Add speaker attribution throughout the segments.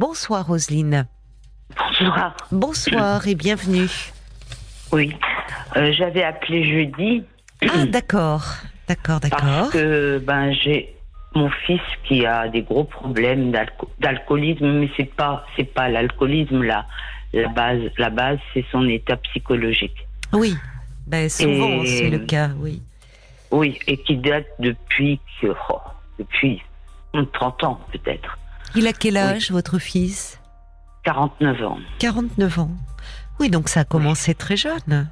Speaker 1: Bonsoir Roselyne.
Speaker 2: Bonsoir.
Speaker 1: Bonsoir et bienvenue.
Speaker 2: Oui, euh, j'avais appelé jeudi.
Speaker 1: Ah d'accord, d'accord, d'accord.
Speaker 2: Parce que ben j'ai mon fils qui a des gros problèmes d'alcoolisme, mais c'est pas c'est pas l'alcoolisme là. La base, la base, c'est son état psychologique.
Speaker 1: Oui, ben souvent c'est le cas, oui.
Speaker 2: Oui, et qui date depuis oh, depuis 30 ans peut-être.
Speaker 1: Il a quel âge votre fils
Speaker 2: 49 ans.
Speaker 1: 49 ans. Oui, donc ça a commencé très jeune.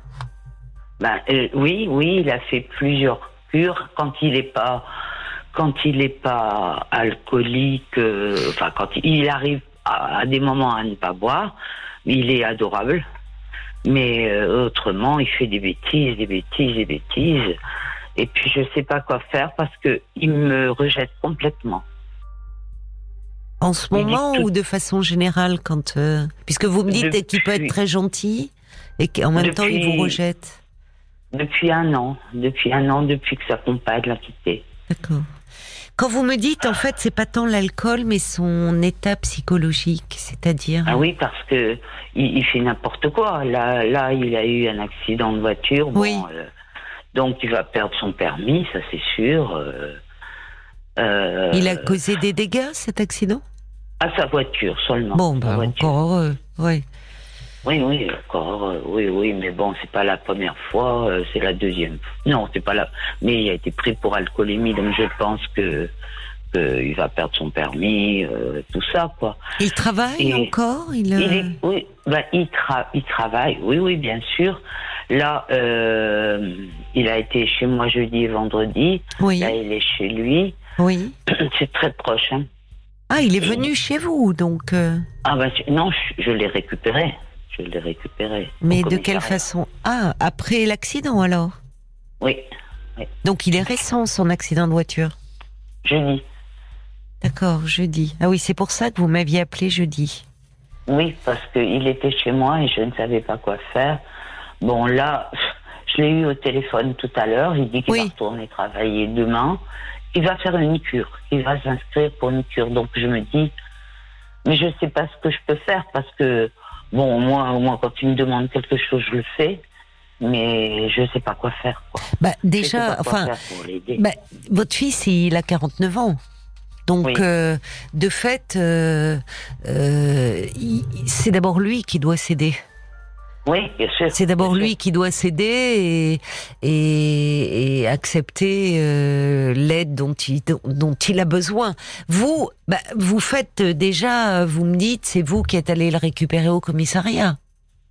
Speaker 2: Ben, euh, oui, oui, il a fait plusieurs cures quand il n'est pas quand il n'est pas alcoolique, euh, enfin quand il arrive à, des moments à ne pas boire, il est adorable. Mais euh, autrement, il fait des bêtises, des bêtises, des bêtises. Et puis je ne sais pas quoi faire parce que il me rejette complètement.
Speaker 1: En ce moment ou de façon générale, quand euh, puisque vous me dites qu'il peut être très gentil et qu'en même temps il vous rejette.
Speaker 2: Depuis un an, depuis un an, depuis que sa compagne l'a quitté.
Speaker 1: D'accord. Quand vous me dites, en fait, c'est pas tant l'alcool, mais son état psychologique, c'est-à-dire.
Speaker 2: Ah oui, parce que il, fait n'importe quoi. Là, là, il a eu un accident de voiture. oui. Euh, donc, il va perdre son permis, ça c'est sûr. Euh,
Speaker 1: euh, il a causé des dégâts, cet accident?
Speaker 2: À sa voiture seulement.
Speaker 1: Bon, bah, encore heureux, oui.
Speaker 2: Oui, oui, encore oui, oui, mais bon, c'est pas la première fois, euh, c'est la deuxième. Non, c'est pas la. Mais il a été pris pour alcoolémie, donc je pense que qu'il va perdre son permis, euh, tout ça, quoi.
Speaker 1: Il travaille encore? Il,
Speaker 2: Oui, bah, il, il travaille, oui, oui, bien sûr. Là, il a été chez moi jeudi et vendredi. Oui. Là, il est chez lui.
Speaker 1: Oui.
Speaker 2: C'est très proche. Hein.
Speaker 1: Ah, il est venu chez vous, donc. Euh.
Speaker 2: Ah ben non, je, l'ai récupéré. Je l'ai récupéré.
Speaker 1: Mais de quelle façon? Ah, après l'accident alors?
Speaker 2: Oui,
Speaker 1: Donc il est récent son accident de voiture?
Speaker 2: Jeudi.
Speaker 1: D'accord, jeudi. Ah oui, c'est pour ça que vous m'aviez appelé jeudi.
Speaker 2: Oui, parce qu'il était chez moi et je ne savais pas quoi faire. Bon là, je l'ai eu au téléphone tout à l'heure. Il dit qu'il va retourner travailler demain il va faire une cure, il va s'inscrire pour une cure. Donc je me dis, mais je ne sais pas ce que je peux faire parce que, bon, moi, moi quand tu me demandes quelque chose, je le fais. Mais je ne sais pas quoi faire.
Speaker 1: Bah, déjà, enfin, bah, votre fils, il a 49 ans. Donc, euh, de fait, euh, euh, c'est d'abord lui qui doit céder.
Speaker 2: Oui, bien sûr.
Speaker 1: C'est d'abord lui qui doit céder et, et, accepter euh, l'aide dont il, dont il a besoin. Vous, bah, vous faites déjà, vous me dites, c'est vous qui êtes allé le récupérer au commissariat.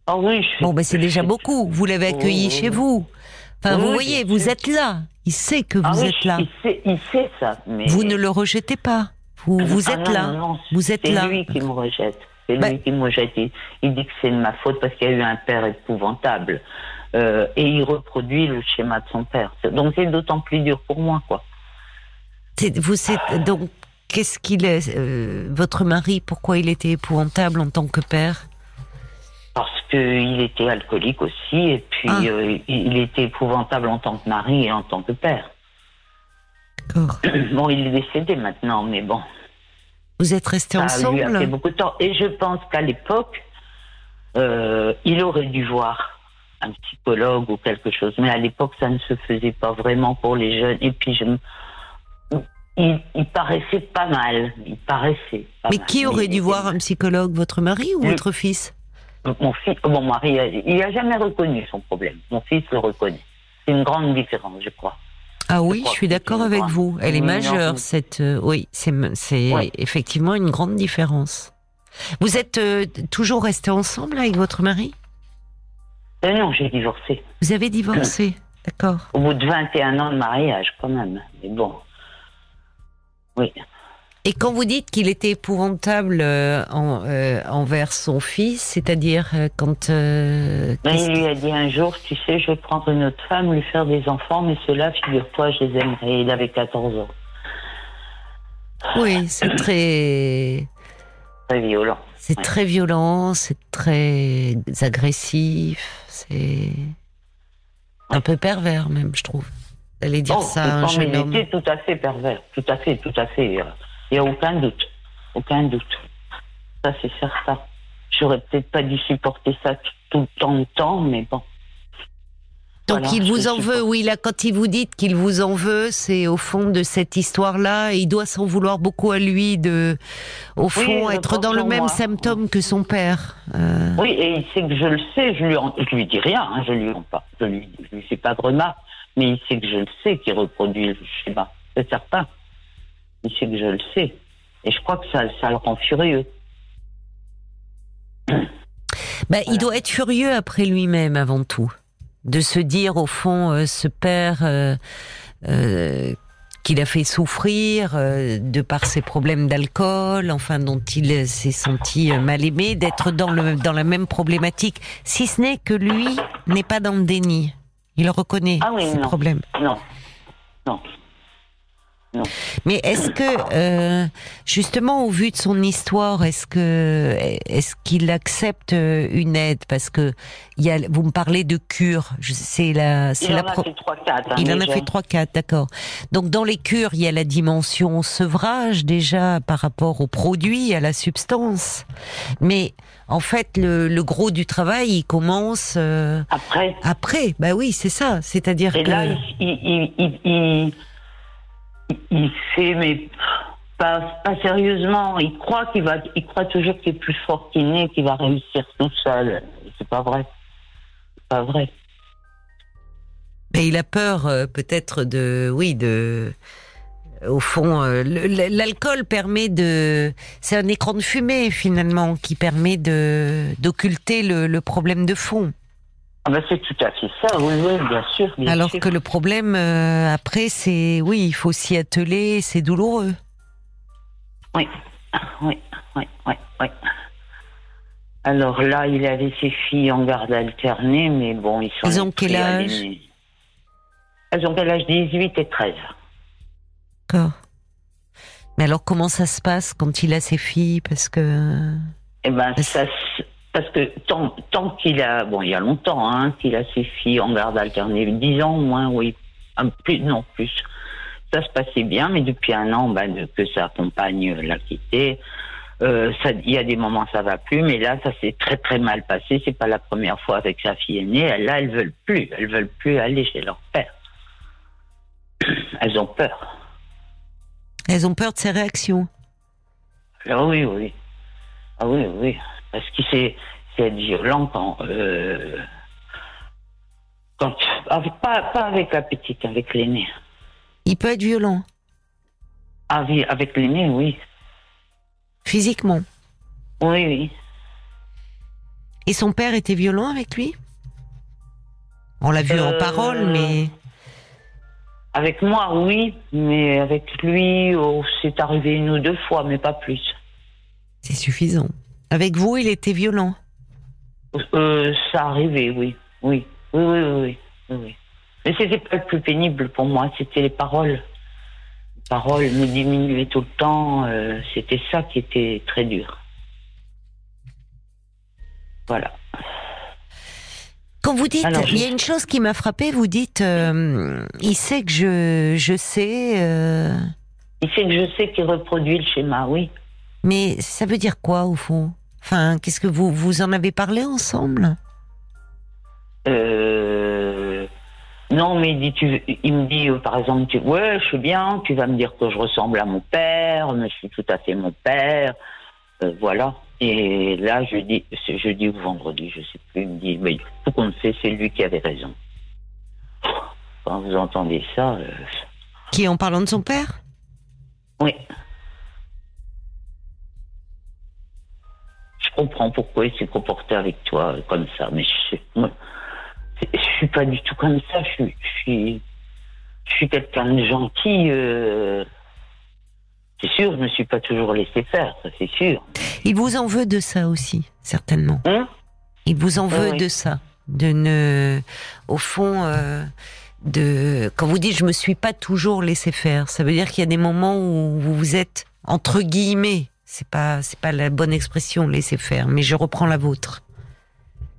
Speaker 2: Ah oui.
Speaker 1: Je bon, ben c'est déjà beaucoup. Vous l'avez accueilli chez vous. Enfin, vous voyez, vous êtes là. Il sait que
Speaker 2: ah
Speaker 1: vous êtes là.
Speaker 2: Il sait, il sait ça. Mais...
Speaker 1: Vous ne le rejetez pas. Vous, vous ah êtes là. vous êtes là.
Speaker 2: C'est lui qui me rejette. C'est lui bah- qui m'a jeté. Il dit que c'est de ma faute parce qu'il y a eu un père épouvantable. Euh, et il reproduit le schéma de son père. Donc c'est d'autant plus dur pour moi, quoi.
Speaker 1: Vous donc qu'est-ce qu'il est, euh, votre mari Pourquoi il était épouvantable en tant que père?
Speaker 2: Parce qu'il était alcoolique aussi, et puis ah. euh, il était épouvantable en tant que mari et en tant que père.
Speaker 1: D'accord.
Speaker 2: Bon, il est décédé maintenant, mais bon.
Speaker 1: Vous êtes restés ensemble
Speaker 2: lui a fait beaucoup de temps. Et je pense qu'à l'époque, euh, il aurait dû voir un psychologue ou quelque chose. Mais à l'époque, ça ne se faisait pas vraiment pour les jeunes. Et puis, je il, il, paraissait pas mal. Il paraissait. Pas
Speaker 1: Mais qui aurait dû voir un psychologue, votre mari ou votre fils?
Speaker 2: Mon fils, mon mari, il n'a jamais reconnu son problème. Mon fils le reconnaît. C'est une grande différence, je crois.
Speaker 1: Ah oui, je, suis d'accord avec vous. Elle est majeure, cette. Euh, oui, c'est effectivement une grande différence. Vous êtes euh, toujours resté ensemble avec votre mari?
Speaker 2: Euh, Non, j'ai divorcé.
Speaker 1: Vous avez divorcé, d'accord.
Speaker 2: Au bout de 21 ans de mariage, quand même. Mais bon. Oui.
Speaker 1: Et quand vous dites qu'il était épouvantable euh, euh, envers son fils, c'est-à-dire euh, quand...
Speaker 2: il lui a dit un jour, tu sais, je vais prendre une autre femme, lui faire des enfants, mais ceux-là, figure-toi, je les aimerais. Il avait 14 ans.
Speaker 1: Oui, c'est très...
Speaker 2: Très violent.
Speaker 1: C'est très violent, c'est très agressif, c'est un peu pervers même, je trouve. Allez dire oh, ça à un jeune homme.
Speaker 2: tout à fait pervers, tout à fait, tout à fait. Il n'y a aucun doute. Aucun doute. Ça, c'est certain. J'aurais peut-être pas dû supporter ça tout le temps, le temps, mais bon.
Speaker 1: Donc
Speaker 2: Voilà,
Speaker 1: il vous en
Speaker 2: supporte.
Speaker 1: veut, oui, là, quand il vous dit qu'il vous en veut, c'est au fond de cette histoire-là, il doit s'en vouloir beaucoup à lui de, au fond, être dans le même
Speaker 2: moi.
Speaker 1: symptôme que son père. Euh,
Speaker 2: Oui, et il sait que je le sais, je lui, en- je lui dis rien, hein, je lui en pas, je lui, je lui fais pas de remarques, mais il sait que je le sais qu'il reproduit le schéma, c'est certain. Il sait que je le sais, et je crois que ça, ça le rend furieux.
Speaker 1: bah, Il doit être furieux après lui-même avant tout, de se dire au fond, euh, ce père euh, euh, qu'il a fait souffrir de par ses problèmes d'alcool, enfin dont il s'est senti mal aimé, d'être dans le dans la même problématique, si ce n'est que lui n'est pas dans le déni, il reconnaît
Speaker 2: Ah oui,
Speaker 1: ses
Speaker 2: non.
Speaker 1: problèmes.
Speaker 2: Non, non.
Speaker 1: Mais est-ce que, euh, justement, au vu de son histoire, est-ce que, est-ce qu'il accepte euh, une aide? Parce que il y a, vous me parlez de cure. C'est la, c'est
Speaker 2: Il
Speaker 1: la.
Speaker 2: en a
Speaker 1: pro-
Speaker 2: fait trois, quatre. hein,
Speaker 1: il en a fait trois, quatre, d'accord. Donc dans les cures, il y a la dimension sevrage déjà par rapport au produit, à la substance. Mais en fait, le, le gros du travail, il commence euh,
Speaker 2: Après,
Speaker 1: après. Bah oui, c'est ça. C'est-à-dire
Speaker 2: et
Speaker 1: que
Speaker 2: là, il, il, il, il, il- fait, mais pas, sérieusement. Il croit qu'il va, il croit toujours qu'il est plus fort qu'il n'est, qu'il va réussir tout seul. C'est pas vrai. C'est pas vrai.
Speaker 1: Mais il a peur euh, peut-être de, oui, de. Au fond, euh, l'alcool permet de, c'est un écran de fumée finalement qui permet d'occulter le problème de fond.
Speaker 2: Ah ben c'est tout à fait ça, oui, oui, bien sûr. Bien
Speaker 1: Alors
Speaker 2: sûr.
Speaker 1: que le problème euh, après, c'est, oui, il faut s'y atteler, c'est douloureux.
Speaker 2: Oui, oui, oui, oui, oui. Alors là, il avait ses filles en garde alternée, mais bon, ils sont.
Speaker 1: Elles ont quel âge.
Speaker 2: Elles ont quel âge? 18 et 13.
Speaker 1: D'accord. Mais alors comment ça se passe quand il a ses filles? Parce que
Speaker 2: Eh ben, ça, se- parce que tant, tant qu'il a, bon, il y a longtemps, hein, qu'il a ses filles en garde alternée, 10 ans au moins, oui, un plus, non plus. Ça se passait bien, mais depuis un an, ben, de- que sa compagne l'a quitté, euh, ça, il y a des moments ça va plus, mais là, ça s'est très très mal passé. C'est pas la première fois avec sa fille aînée. Là, elles veulent plus, elles veulent plus aller chez leur père. Elles ont peur.
Speaker 1: elles ont peur de ses réactions.
Speaker 2: Ah oui, oui. Ah oui, oui. Parce qu'il sait, c'est être violent quand. Euh, quand pas, pas avec la petite, avec l'aîné.
Speaker 1: Il peut être violent
Speaker 2: Ah avec l'aîné, oui.
Speaker 1: physiquement.
Speaker 2: Oui, oui.
Speaker 1: Et son père était violent avec lui? On l'a vu en
Speaker 2: Euh,
Speaker 1: parole, mais
Speaker 2: Avec moi, oui, mais avec lui, oh, c'est arrivé une ou deux fois, mais pas plus.
Speaker 1: c'est suffisant. Avec vous, il était violent.
Speaker 2: Euh, ça arrivait, oui. Oui, oui, oui, oui. oui, oui. Mais c'était pas le plus pénible pour moi, c'était les paroles. Les paroles me diminuaient tout le temps, euh, c'était ça qui était très dur. Voilà.
Speaker 1: Quand vous dites,
Speaker 2: Alors, je-
Speaker 1: il y a une chose qui m'a frappé. Vous dites, euh, il sait que je, je sais, euh,
Speaker 2: Il sait que je sais qu'il reproduit le schéma, oui.
Speaker 1: mais ça veut dire quoi au fond? Enfin, qu'est-ce que vous vous en avez parlé ensemble?
Speaker 2: Euh, non, mais il, dit, tu, il me dit, euh, par exemple, tu, ouais, je suis bien, tu vas me dire que je ressemble à mon père, mais je suis tout à fait mon père. Euh, voilà. Et là, je dis, c'est jeudi ou vendredi, je sais plus, il me dit, mais tout compte fait, c'est lui qui avait raison. Quand vous entendez ça, euh,
Speaker 1: Qui en parlant de son père?
Speaker 2: Oui. Comprends pourquoi il s'est comporté avec toi euh, comme ça, mais je, moi, je suis pas du tout comme ça. Je suis, je suis, je suis quelqu'un de gentil. euh, c'est sûr, je me suis pas toujours laissé faire, ça c'est sûr.
Speaker 1: Il vous en veut de ça aussi, certainement.
Speaker 2: Hein?
Speaker 1: Il vous en veut
Speaker 2: oui.
Speaker 1: de ça, de ne, au fond, euh, de quand vous dites je me suis pas toujours laissé faire, ça veut dire qu'il y a des moments où vous vous êtes entre guillemets, c'est pas c'est pas la bonne expression laisser faire, mais je reprends la vôtre.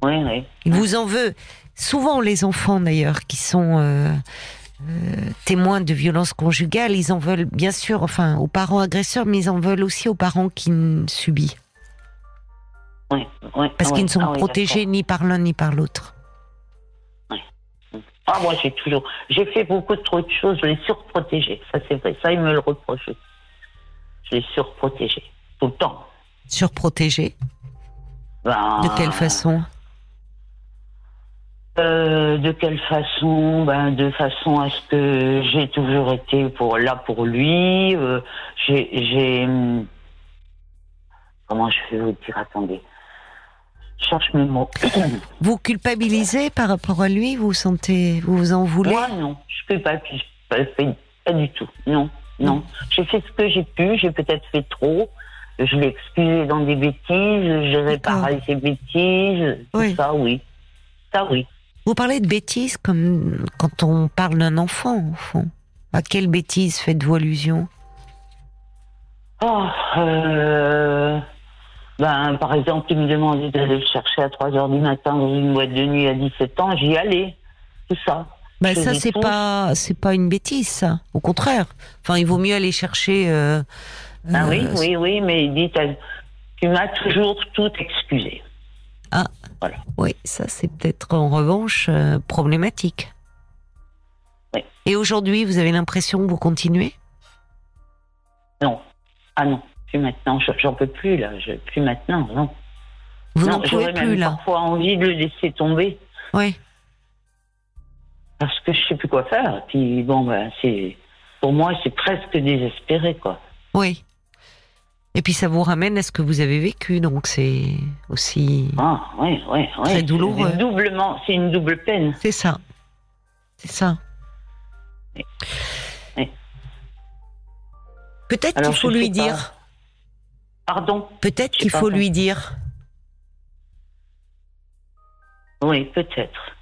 Speaker 2: oui, oui.
Speaker 1: Il vous en veut. Souvent les enfants d'ailleurs qui sont euh, euh, témoins de violences conjugales, ils en veulent bien sûr, enfin aux parents agresseurs, mais ils en veulent aussi aux parents qui subissent.
Speaker 2: Oui, oui.
Speaker 1: Parce
Speaker 2: oui.
Speaker 1: qu'ils ne sont
Speaker 2: Ah
Speaker 1: protégés ni par l'un ni par l'autre.
Speaker 2: Ah, moi, j'ai toujours. J'ai fait beaucoup trop de choses, je l'ai surprotégé. Ça, c'est vrai. Ça, il me le reproche. Je l'ai surprotégé. Tout le temps.
Speaker 1: Surprotégés
Speaker 2: Ben,
Speaker 1: De quelle façon
Speaker 2: euh, De quelle façon Ben, de façon à ce que j'ai toujours été pour là pour lui. euh, j'ai, hum, Comment je vais vous dire Attendez. Je cherche mes mots.
Speaker 1: Vous culpabilisez par rapport à lui Vous vous sentez, vous vous en voulez
Speaker 2: Moi, non. Je peux pas, pas, fait- pas du tout. Non, non. J'ai fait ce que j'ai pu. J'ai peut-être fait trop. Je l'ai excusé dans des bêtises. J'ai réparé ses bêtises. Tout ça, oui. Ça, oui.
Speaker 1: Vous parlez de bêtises comme quand on parle d'un enfant, au fond. À quelle bêtise faites-vous allusion?
Speaker 2: Oh, euh, ben, par exemple, il me demandait d'aller le chercher à 3 heures du matin dans une boîte de nuit à 17 ans. J'y allais. Tout ça. Je
Speaker 1: ça c'est pas c'est pas une bêtise ça. Au contraire. Enfin il vaut mieux aller chercher. euh,
Speaker 2: Ah
Speaker 1: euh,
Speaker 2: oui, oui, oui, mais il dit, tu m'as toujours tout excusé.
Speaker 1: Oui, ça c'est peut-être en revanche euh, problématique.
Speaker 2: Oui.
Speaker 1: Et aujourd'hui, vous avez l'impression que vous continuez?
Speaker 2: Non. Ah non, plus maintenant. Je- J'en peux plus, là. Je, plus maintenant, non.
Speaker 1: Vous n'en pouvez plus
Speaker 2: même
Speaker 1: là.
Speaker 2: parfois envie de le laisser tomber
Speaker 1: Oui.
Speaker 2: parce que je sais plus quoi faire. Puis bon, ben, c'est pour moi, c'est presque désespéré, quoi.
Speaker 1: Oui. Et puis ça vous ramène à ce que vous avez vécu, donc c'est aussi.
Speaker 2: Ah.
Speaker 1: Très douloureux.
Speaker 2: C'est Doublement, c'est une double peine.
Speaker 1: C'est ça. C'est ça. Peut-être qu'il faut lui
Speaker 2: pas.
Speaker 1: dire.
Speaker 2: Pardon?
Speaker 1: Peut-être qu'il faut lui dire.
Speaker 2: Oui, peut-être.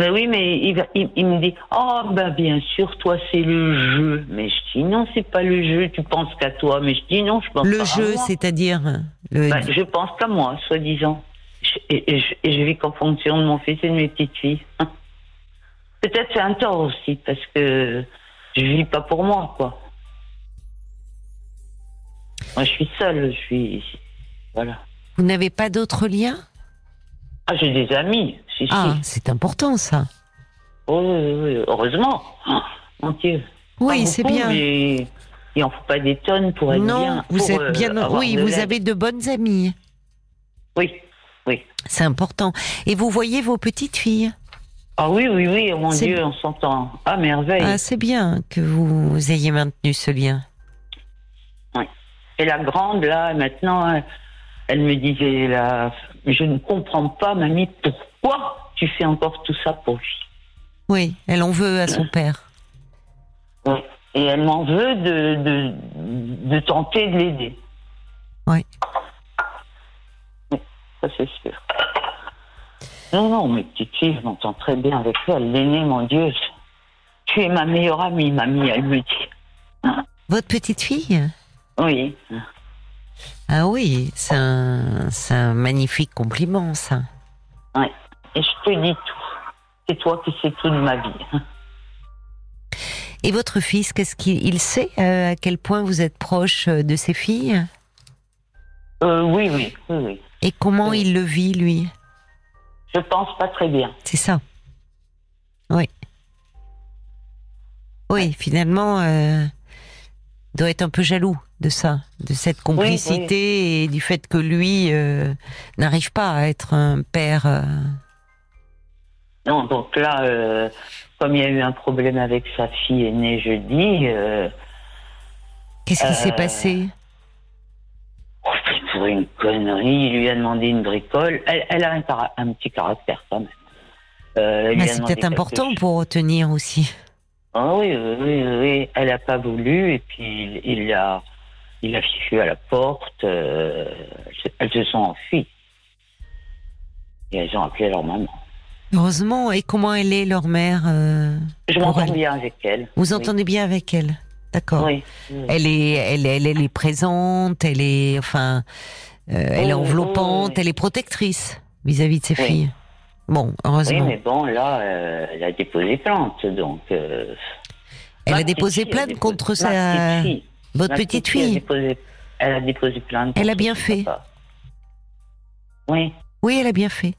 Speaker 2: Mais oui, mais il, va- il, il me dit, oh, ben bien sûr, toi, c'est le jeu. Mais je dis, non, c'est pas le jeu, tu penses qu'à toi. Mais je dis, non, je pense
Speaker 1: Le
Speaker 2: pas à
Speaker 1: jeu,
Speaker 2: moi.
Speaker 1: c'est-à-dire le.
Speaker 2: Ben, je pense qu'à moi, soi-disant. Je- Et, et je, et je vis qu'en fonction de mon fils et de mes petites filles. Peut-être c'est un tort aussi, parce que je vis pas pour moi, quoi. Moi, je suis seule, je suis. Voilà.
Speaker 1: Vous n'avez pas d'autres liens?
Speaker 2: Ah, j'ai des amis,
Speaker 1: Ah, c'est important ça.
Speaker 2: Oh, oui, oui, heureusement. Mon Dieu.
Speaker 1: Oui, c'est bien.
Speaker 2: Mais il en faut pas des tonnes pour être
Speaker 1: non,
Speaker 2: bien.
Speaker 1: vous êtes
Speaker 2: euh,
Speaker 1: bien.
Speaker 2: avoir
Speaker 1: Oui, vous avez de bonnes amies.
Speaker 2: Oui, oui.
Speaker 1: C'est important. Et vous voyez vos petites filles?
Speaker 2: Ah oui, oui, oui, oh mon Dieu, on s'entend. Ah, merveille.
Speaker 1: Ah, c'est bien que vous ayez maintenu ce lien.
Speaker 2: Et la grande, là, maintenant, elle, elle me disait, là, je ne comprends pas, mamie, pourquoi tu fais encore tout ça pour lui
Speaker 1: Oui, elle en veut à son père.
Speaker 2: Ouais. Et elle m'en veut de, de, de tenter de l'aider.
Speaker 1: Oui.
Speaker 2: Oui, Ça, c'est sûr. Non, non, mes petites filles, je m'entends très bien avec elle. L'aînée, mon Dieu, tu es ma meilleure amie, mamie, elle me dit.
Speaker 1: Votre petite fille?
Speaker 2: Oui.
Speaker 1: Ah oui, c'est un, c'est un magnifique compliment, ça.
Speaker 2: Et je te dis tout. C'est toi qui sais tout de ma vie.
Speaker 1: Et votre fils, qu'est-ce qu'il il sait euh, à quel point vous êtes proche euh, de ses filles?
Speaker 2: Euh, oui, oui, oui, oui.
Speaker 1: Et comment
Speaker 2: Oui.
Speaker 1: il le vit, lui?
Speaker 2: Je pense pas très bien.
Speaker 1: C'est ça. Oui. Oui, finalement, euh, il doit être un peu jaloux de ça, de cette complicité et du fait que lui euh, n'arrive pas à être un père.
Speaker 2: Non, donc là, euh, comme il y a eu un problème avec sa fille aînée jeudi, euh,
Speaker 1: Qu'est-ce qui s'est
Speaker 2: Euh,
Speaker 1: passé?
Speaker 2: Oh, pour une connerie, il lui a demandé une bricole. Elle, elle a un, un petit caractère quand même. A
Speaker 1: C'est peut-être important pour retenir aussi.
Speaker 2: Ah oui, oui, oui. Elle n'a pas voulu et puis il, il a, il a fichu à la porte. euh, elles se sont enfuies. Et elles ont appelé leur maman.
Speaker 1: Heureusement. Et comment elle est, leur mère euh,
Speaker 2: Je m'entends bien avec elle.
Speaker 1: Vous
Speaker 2: Oui.
Speaker 1: entendez bien avec elle D'accord.
Speaker 2: Oui. oui.
Speaker 1: Elle est, elle, elle, elle est présente, elle est, enfin, euh, elle est
Speaker 2: Oui,
Speaker 1: enveloppante,
Speaker 2: oui, oui.
Speaker 1: elle est protectrice vis-à-vis de ses
Speaker 2: Oui.
Speaker 1: filles. Bon,
Speaker 2: Oui,
Speaker 1: heureusement.
Speaker 2: mais bon, là, euh, elle a déposé plainte, donc.
Speaker 1: elle a déposé plainte contre sa,
Speaker 2: petite fille.
Speaker 1: votre
Speaker 2: Ma
Speaker 1: petite
Speaker 2: fille a
Speaker 1: fille.
Speaker 2: déposé- elle a déposé plainte.
Speaker 1: Elle a bien fait.
Speaker 2: papa. Oui.
Speaker 1: Oui, elle a bien fait.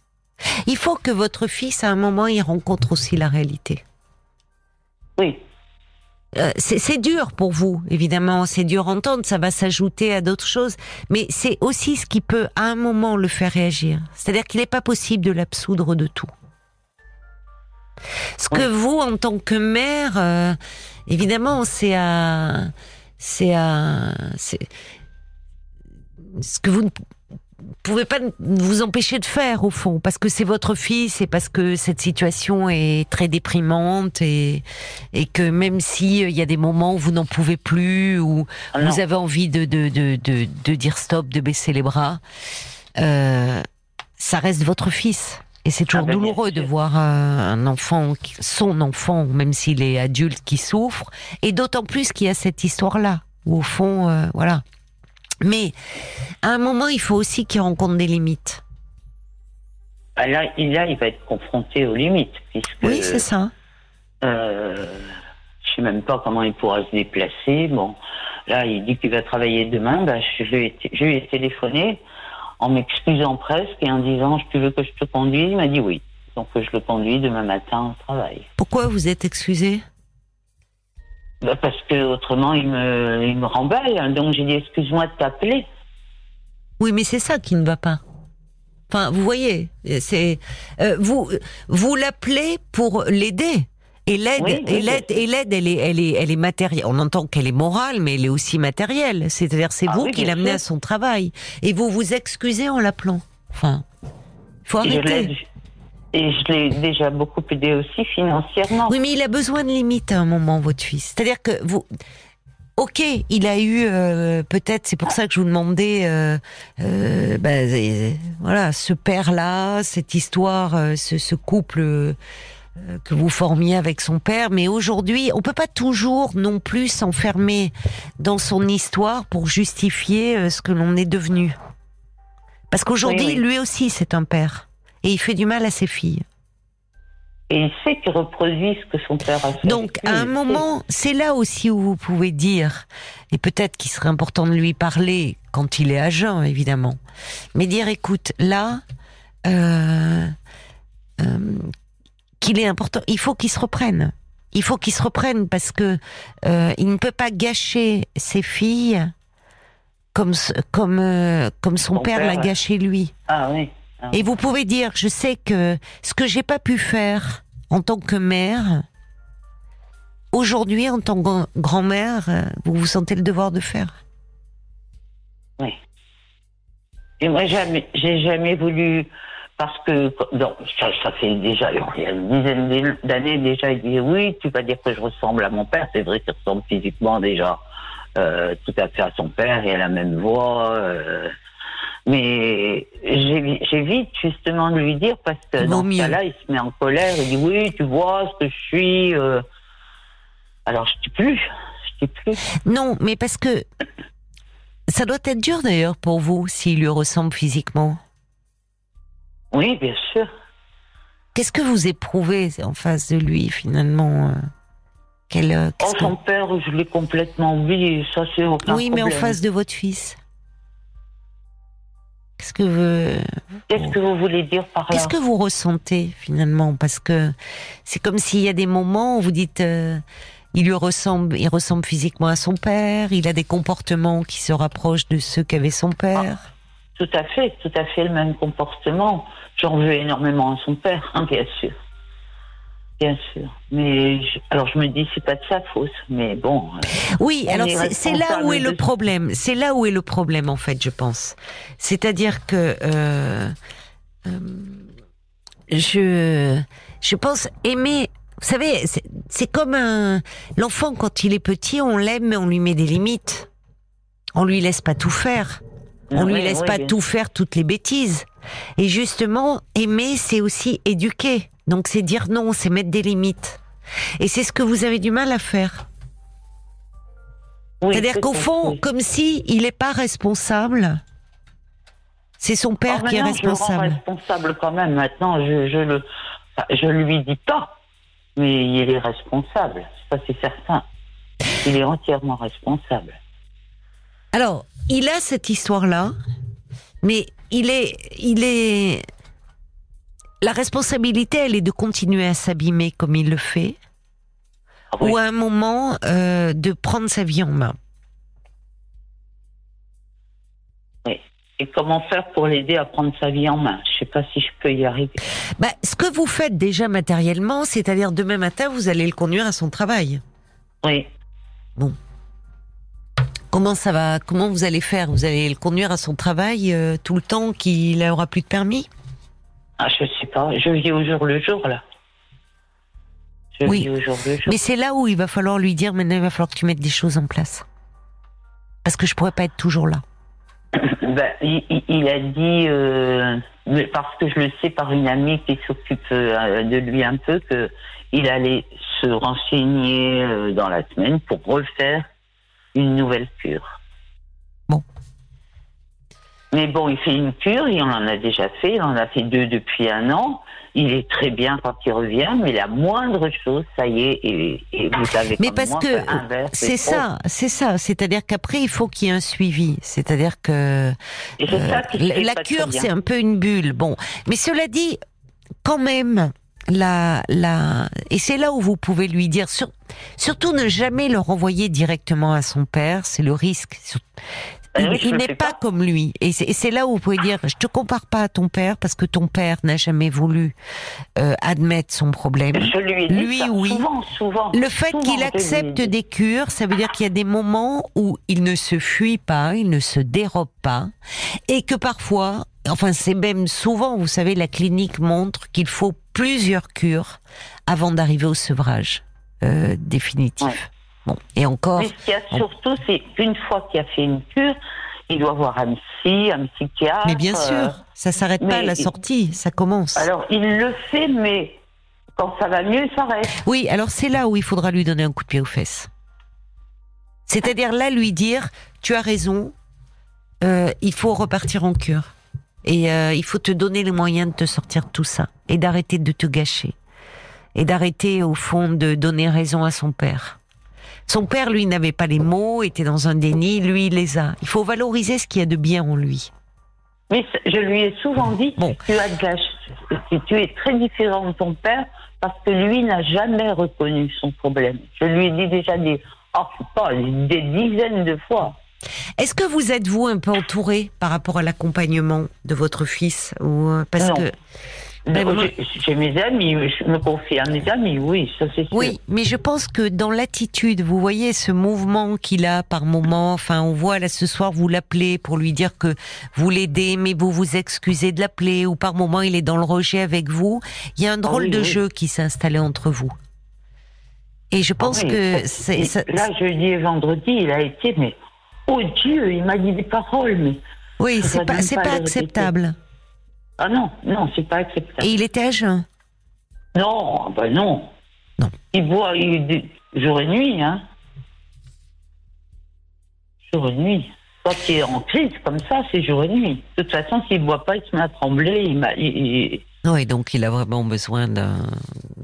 Speaker 1: Il faut que votre fils, à un moment, il rencontre aussi la réalité.
Speaker 2: Oui.
Speaker 1: Euh, c'est dur pour vous, évidemment, c'est dur à entendre, ça va s'ajouter à d'autres choses, mais c'est aussi ce qui peut, à un moment, le faire réagir. C'est-à-dire qu'il n'est pas possible de l'absoudre de tout. Ce que vous, en tant que mère, euh, évidemment, c'est à, c'est à, c'est ce que vous pouvez pas vous empêcher de faire au fond, parce que c'est votre fils et parce que cette situation est très déprimante et et que même si euh, il y a des moments où vous n'en pouvez plus ou
Speaker 2: Ah
Speaker 1: vous avez envie de de, de de de dire stop, de baisser les bras, euh, ça reste votre fils. Et c'est toujours
Speaker 2: Ah ben,
Speaker 1: douloureux de voir un, enfant, son enfant, même s'il est adulte, qui souffre. Et d'autant plus qu'il y a cette histoire-là, où au fond, euh, voilà. Mais à un moment, il faut aussi qu'il rencontre des limites.
Speaker 2: Ah, Là, il, là, il va être confronté aux limites, puisque
Speaker 1: Oui, c'est ça.
Speaker 2: euh, je sais même pas comment il pourra se déplacer. Bon, là, il dit qu'il va travailler demain. Ben, je, lui ai, je lui ai téléphoné en m'excusant presque et en disant Tu veux que je te conduise? Il m'a dit oui. Donc je le conduis demain matin au travail.
Speaker 1: Pourquoi vous êtes excusé?
Speaker 2: Ben, parce que autrement, il me, il me remballe. hein. Donc j'ai dit Excuse-moi de t'appeler.
Speaker 1: Oui, mais c'est ça qui ne va pas. Enfin, vous voyez, c'est euh, vous vous l'appelez pour l'aider. Et l'aide,
Speaker 2: Oui, oui,
Speaker 1: et l'aide, et l'aide, elle est, elle est, elle est matérielle. On entend qu'elle est morale, mais elle est aussi matérielle. C'est-à-dire, c'est
Speaker 2: Ah
Speaker 1: vous
Speaker 2: oui,
Speaker 1: qui l'amenez à son travail, et vous vous excusez en l'appelant. Enfin, faut arrêter.
Speaker 2: Et je l'ai déjà beaucoup aidé aussi financièrement.
Speaker 1: Oui, mais il a besoin de limites à un moment, votre fils. C'est-à-dire que vous. Ok, il a eu euh, peut-être, c'est pour ça que je vous demandais, euh, euh, ben, voilà, ce père-là, cette histoire, euh, ce, ce couple euh, que vous formiez avec son père. Mais aujourd'hui, on peut pas toujours non plus s'enfermer dans son histoire pour justifier ce que l'on est devenu. Parce qu'aujourd'hui,
Speaker 2: Oui, oui.
Speaker 1: lui aussi, c'est un père, et il fait du mal à ses filles.
Speaker 2: Et il sait qu'il reproduit ce que son père a fait.
Speaker 1: Donc, à un moment, c'est là aussi où vous pouvez dire, et peut-être qu'il serait important de lui parler quand il est à jeun, évidemment, mais dire, écoute, là, euh, euh, qu'il est important, il faut qu'il se reprenne. Il faut qu'il se reprenne parce que euh, il ne peut pas gâcher ses filles comme comme comme son,
Speaker 2: Son
Speaker 1: père,
Speaker 2: père,
Speaker 1: l'a gâché lui.
Speaker 2: Ah oui.
Speaker 1: Et vous pouvez dire, je sais que ce que j'ai pas pu faire en tant que mère, aujourd'hui, en tant que grand-mère, vous vous sentez le devoir de faire.
Speaker 2: Oui. Et moi, j'ai jamais voulu, parce que, non, ça, ça fait déjà, il y a une dizaine d'années déjà, il dit, oui, tu vas dire que je ressemble à mon père. C'est vrai qu'il ressemble physiquement déjà euh, tout à fait à son père, il a la même voix. euh, mais j'ai j'ai vite justement de lui dire, parce que
Speaker 1: Vaut
Speaker 2: dans
Speaker 1: mieux.
Speaker 2: ce cas-là, il se met en colère, il dit, oui, tu vois ce que je suis. euh. Alors, je dis plus, je dis plus.
Speaker 1: Non, mais parce que ça doit être dur d'ailleurs pour vous s'il lui ressemble physiquement.
Speaker 2: Oui, bien sûr.
Speaker 1: Qu'est-ce que vous éprouvez en face de lui finalement euh, Quel, euh,
Speaker 2: Oh,
Speaker 1: qu'est-ce que-
Speaker 2: son père, je l'ai complètement oublié, ça c'est aucun
Speaker 1: Oui, mais en face de votre fils. Qu'est-ce que vous...
Speaker 2: Qu'est-ce que vous voulez dire par là
Speaker 1: Qu'est-ce que vous ressentez finalement? Parce que c'est comme s'il y a des moments où vous dites, euh, il lui ressemble, il ressemble physiquement à son père, il a des comportements qui se rapprochent de ceux qu'avait son père.
Speaker 2: Tout à fait, tout à fait le même comportement. J'en veux énormément à son père, hein, bien sûr. Bien sûr. Mais je- alors je me dis, c'est pas de sa faute. Mais bon, euh,
Speaker 1: Oui, alors
Speaker 2: est
Speaker 1: c'est là où est le problème. C'est là où est le problème en fait, je pense. C'est-à-dire que euh, euh, je je pense aimer. Vous savez, c'est- comme un l'enfant quand il est petit, on l'aime mais on lui met des limites. On lui laisse pas tout faire. On lui
Speaker 2: oui,
Speaker 1: laisse
Speaker 2: oui,
Speaker 1: pas
Speaker 2: bien
Speaker 1: tout faire, toutes les bêtises. Et justement, aimer, c'est aussi éduquer. Donc c'est dire non, c'est mettre des limites. Et c'est ce que vous avez du mal à faire.
Speaker 2: Oui,
Speaker 1: C'est-à-dire qu'au fond,
Speaker 2: oui.
Speaker 1: comme si il n'est pas responsable, c'est son père
Speaker 2: Oh,
Speaker 1: qui est
Speaker 2: maintenant, Je le
Speaker 1: responsable.
Speaker 2: responsable quand même. Maintenant, je, je le, je lui dis pas, mais il est responsable. Ça c'est certain. Il est entièrement responsable.
Speaker 1: Alors, il a cette histoire-là, mais il est, il est. La responsabilité, elle est de continuer à s'abîmer comme il le fait,
Speaker 2: Ah oui.
Speaker 1: ou à un moment euh, de prendre sa vie en main.
Speaker 2: Et comment faire pour l'aider à prendre sa vie en main? Je sais pas si je peux y arriver.
Speaker 1: Bah, ce que vous faites déjà matériellement, c'est-à-dire demain matin, vous allez le conduire à son travail.
Speaker 2: Oui.
Speaker 1: Comment ça va? Comment vous allez faire? Vous allez le conduire à son travail euh, tout le temps qu'il aura plus de permis?
Speaker 2: Ah, je sais pas. Je vis au jour le jour là. Je
Speaker 1: Oui.
Speaker 2: vis au jour le jour.
Speaker 1: Mais c'est là où il va falloir lui dire maintenant il va falloir que tu mettes des choses en place. Parce que je pourrais pas être toujours là.
Speaker 2: Ben, il, a dit, euh, parce que je le sais par une amie qui s'occupe euh, de lui un peu, que il allait se renseigner euh, dans la semaine pour refaire une nouvelle cure. Mais bon, il fait une cure, il en a déjà fait, il en a fait deux depuis un an. Il est très bien quand il revient, mais la moindre chose, ça y est, et, et vous savez
Speaker 1: Mais parce que c'est ça, c'est ça. C'est-à-dire qu'après il faut qu'il y ait un suivi. C'est-à-dire que
Speaker 2: Et ça
Speaker 1: Euh,
Speaker 2: qui se
Speaker 1: la, la cure, c'est un peu une bulle. Bon, mais cela dit, quand même, la, la, et c'est là où vous pouvez lui dire, sur- surtout ne jamais le renvoyer directement à son père, c'est le risque.
Speaker 2: Ben
Speaker 1: Il, n'est pas,
Speaker 2: pas.
Speaker 1: comme lui, et c'est là où vous pouvez dire, je te compare pas à ton père parce que ton père n'a jamais voulu euh, admettre son problème.
Speaker 2: Je lui ai dit
Speaker 1: Lui,
Speaker 2: ça
Speaker 1: oui.
Speaker 2: souvent, souvent.
Speaker 1: Le fait qu'il accepte des cures, ça veut dire qu'il y a des moments où il ne se fuit pas, il ne se dérobe pas, et que parfois, enfin c'est même souvent, vous savez, la clinique montre qu'il faut plusieurs cures avant d'arriver au sevrage euh, définitif.
Speaker 2: Ouais.
Speaker 1: Bon, et encore,
Speaker 2: Mais ce qu'il y a surtout, c'est qu'une fois qu'il a fait une cure, il doit voir un psy, un psychiatre.
Speaker 1: mais bien
Speaker 2: euh,
Speaker 1: sûr, ça s'arrête pas à la sortie, ça commence.
Speaker 2: alors, il le fait, mais quand ça va mieux, il s'arrête.
Speaker 1: Oui, alors c'est là où il faudra lui donner un coup de pied aux fesses. C'est-à-dire là lui dire, tu as raison, euh, il faut repartir en cure. Et euh, il faut te donner les moyens de te sortir de tout ça. Et d'arrêter de te gâcher. Et d'arrêter au fond de donner raison à son père. Son père, lui, n'avait pas les mots, était dans un déni, lui, il les a. Il faut valoriser ce qu'il y a de bien en lui.
Speaker 2: Mais je lui ai souvent dit,
Speaker 1: Bon.
Speaker 2: tu as de la ch- tu- es très différent de ton père parce que lui n'a jamais reconnu son problème. Je lui ai dit déjà des, oh, pas, des dizaines de fois.
Speaker 1: Est-ce que vous êtes, vous, un peu entouré par rapport à l'accompagnement de votre fils ou euh, Parce
Speaker 2: Non.
Speaker 1: que
Speaker 2: J'ai- J'ai mes amis, je me confie à mes amis, oui, ça c'est sûr.
Speaker 1: Oui, mais je pense que dans l'attitude, vous voyez ce mouvement qu'il a par moment. Enfin, on voit là ce soir, vous l'appelez pour lui dire que vous l'aidez, mais vous vous excusez de l'appeler, ou par moment il est dans le rejet avec vous. Il y a un drôle
Speaker 2: oui,
Speaker 1: de
Speaker 2: oui.
Speaker 1: jeu qui s'est installé entre vous. Et je pense
Speaker 2: Ah oui,
Speaker 1: que c'est ça-
Speaker 2: Là, jeudi et vendredi, il a été, mais oh Dieu, il m'a dit des paroles, mais
Speaker 1: oui, c'est pas
Speaker 2: pas
Speaker 1: acceptable.
Speaker 2: Ah non, non, c'est pas acceptable.
Speaker 1: Et il était à jeun?
Speaker 2: Non, ben non.
Speaker 1: Non.
Speaker 2: Il boit il, jour et nuit, hein. Jour et nuit. Quand il est en crise comme ça, c'est jour et nuit. De toute façon, s'il boit pas, il se met à trembler. Il- il-
Speaker 1: Oui, donc il a vraiment besoin d'un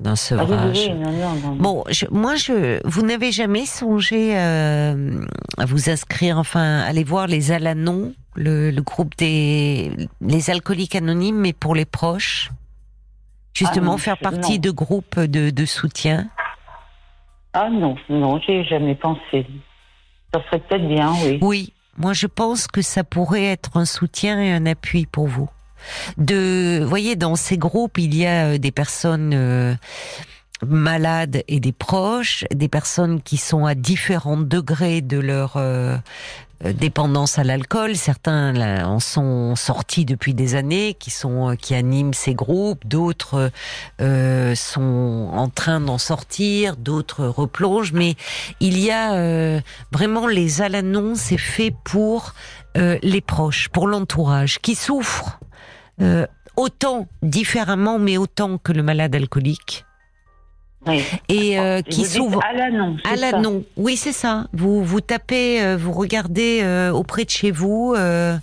Speaker 2: Ah oui,
Speaker 1: sevrage.
Speaker 2: oui.
Speaker 1: Bon, je, moi, je, vous n'avez jamais songé euh, à vous inscrire, enfin, aller voir les Alanons, le, le groupe des les alcooliques anonymes, mais pour les proches, justement
Speaker 2: Ah non,
Speaker 1: faire partie
Speaker 2: non.
Speaker 1: de groupes de, de soutien?
Speaker 2: Ah non, non, j'ai jamais pensé. Ça serait peut-être bien, oui.
Speaker 1: Oui, moi, je pense que ça pourrait être un soutien et un appui pour vous. De, vous voyez, dans ces groupes, il y a euh, des personnes euh, malades et des proches, des personnes qui sont à différents degrés de leur euh, dépendance à l'alcool. Certains en sont sortis depuis des années, qui sont qui animent ces groupes. D'autres sont en train d'en sortir, d'autres replongent. Mais il y a vraiment les Alanons, c'est fait pour les proches, pour l'entourage, qui souffrent euh, autant différemment, mais autant que le malade alcoolique.
Speaker 2: oui.
Speaker 1: Et euh, qui s'ouvrent
Speaker 2: à l'annonce.
Speaker 1: à
Speaker 2: c'est ça
Speaker 1: l'Anon. Oui, c'est ça. Vous vous tapez, euh, vous regardez euh, auprès de chez vous. euh,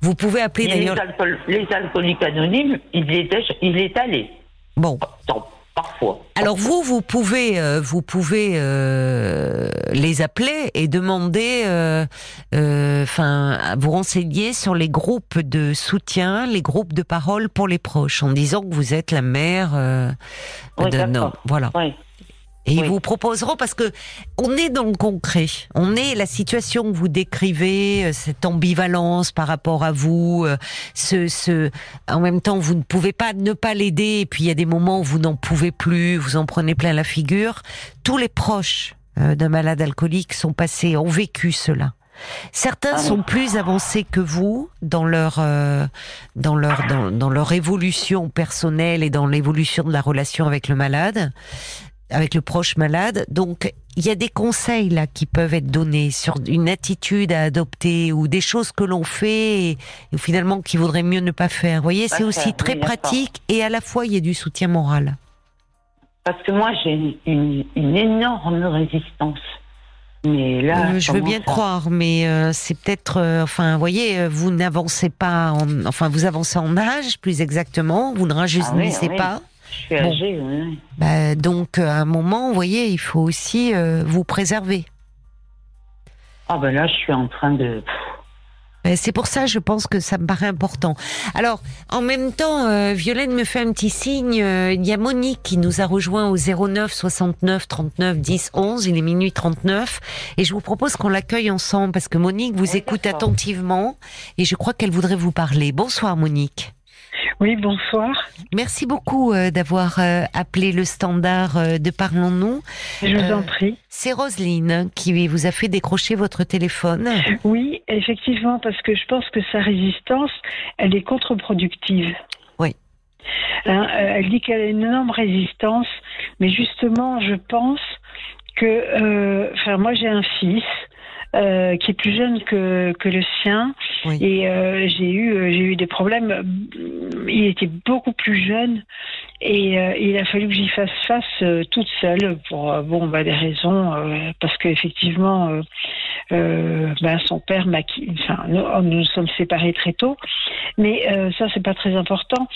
Speaker 1: vous pouvez appeler d'ailleurs.
Speaker 2: les, alcool- les alcooliques anonymes, il est, déjà- il est allé.
Speaker 1: Bon,
Speaker 2: Tant- parfois.
Speaker 1: Alors vous, vous pouvez, euh, vous pouvez euh, les appeler et demander, euh, enfin, vous renseigner sur les groupes de soutien, les groupes de parole pour les proches, en disant que vous êtes la mère
Speaker 2: Oui,
Speaker 1: d'un homme. Voilà.
Speaker 2: Oui.
Speaker 1: Et ils vous proposeront parce que on est dans le concret. On est la situation que vous décrivez, euh, cette ambivalence par rapport à vous, euh, ce, ce, en même temps vous ne pouvez pas ne pas l'aider et puis il y a des moments où vous n'en pouvez plus, vous en prenez plein la figure. Tous les proches euh, d'un malade alcoolique sont passés, ont vécu cela. Certains
Speaker 2: Ah
Speaker 1: sont plus avancés que vous dans leur euh, dans leur dans, dans leur évolution personnelle et dans l'évolution de la relation avec le malade avec le proche malade. Donc, il y a des conseils là qui peuvent être donnés sur une attitude à adopter ou des choses que l'on fait et, et finalement qu'il vaudrait mieux ne pas faire. Vous voyez, c'est aussi
Speaker 2: faire,
Speaker 1: très pratique et à la fois il y a du soutien moral.
Speaker 2: Parce que moi, j'ai une, une, une énorme résistance. Mais là,
Speaker 1: Euh, je veux bien croire, mais euh, c'est peut-être, euh, enfin, vous voyez, vous n'avancez pas, en, enfin, vous avancez en âge, plus exactement, vous ne rajeunissez
Speaker 2: Ah oui.
Speaker 1: pas.
Speaker 2: Je suis
Speaker 1: Bon.
Speaker 2: âgée, oui.
Speaker 1: Bah, donc, à un moment, vous voyez, il faut aussi euh, vous préserver.
Speaker 2: Ah ben là, je suis en train de...
Speaker 1: Euh, C'est pour ça, je pense que ça me paraît important. Alors, en même temps, euh, Violaine me fait un petit signe. euh, il y a Monique qui nous a rejoint au 09 69 39 10 11. Il est minuit 39. Et je vous propose qu'on l'accueille ensemble parce que Monique vous
Speaker 2: Oui,
Speaker 1: écoute attentivement et je crois qu'elle voudrait vous parler. Bonsoir Monique.
Speaker 3: Oui, bonsoir.
Speaker 1: Merci beaucoup euh, d'avoir euh, appelé le standard euh, de Parlons-nous.
Speaker 3: Je vous en prie.
Speaker 1: C'est Roselyne qui vous a fait décrocher votre téléphone.
Speaker 3: Oui, effectivement, parce que je pense que sa résistance, elle est contre-productive.
Speaker 1: Oui.
Speaker 3: Hein, elle dit qu'elle a une énorme résistance, mais justement, je pense que, euh, enfin, moi j'ai un fils. Euh, qui est plus jeune que, que le sien.
Speaker 1: Oui.
Speaker 3: et euh, j'ai eu euh, j'ai eu des problèmes. Il était beaucoup plus jeune et euh, il a fallu que j'y fasse face toute seule pour bon bah des raisons parce qu'effectivement euh, euh, ben, son père m'a enfin nous, nous nous sommes séparés très tôt. Mais ça c'est pas très important.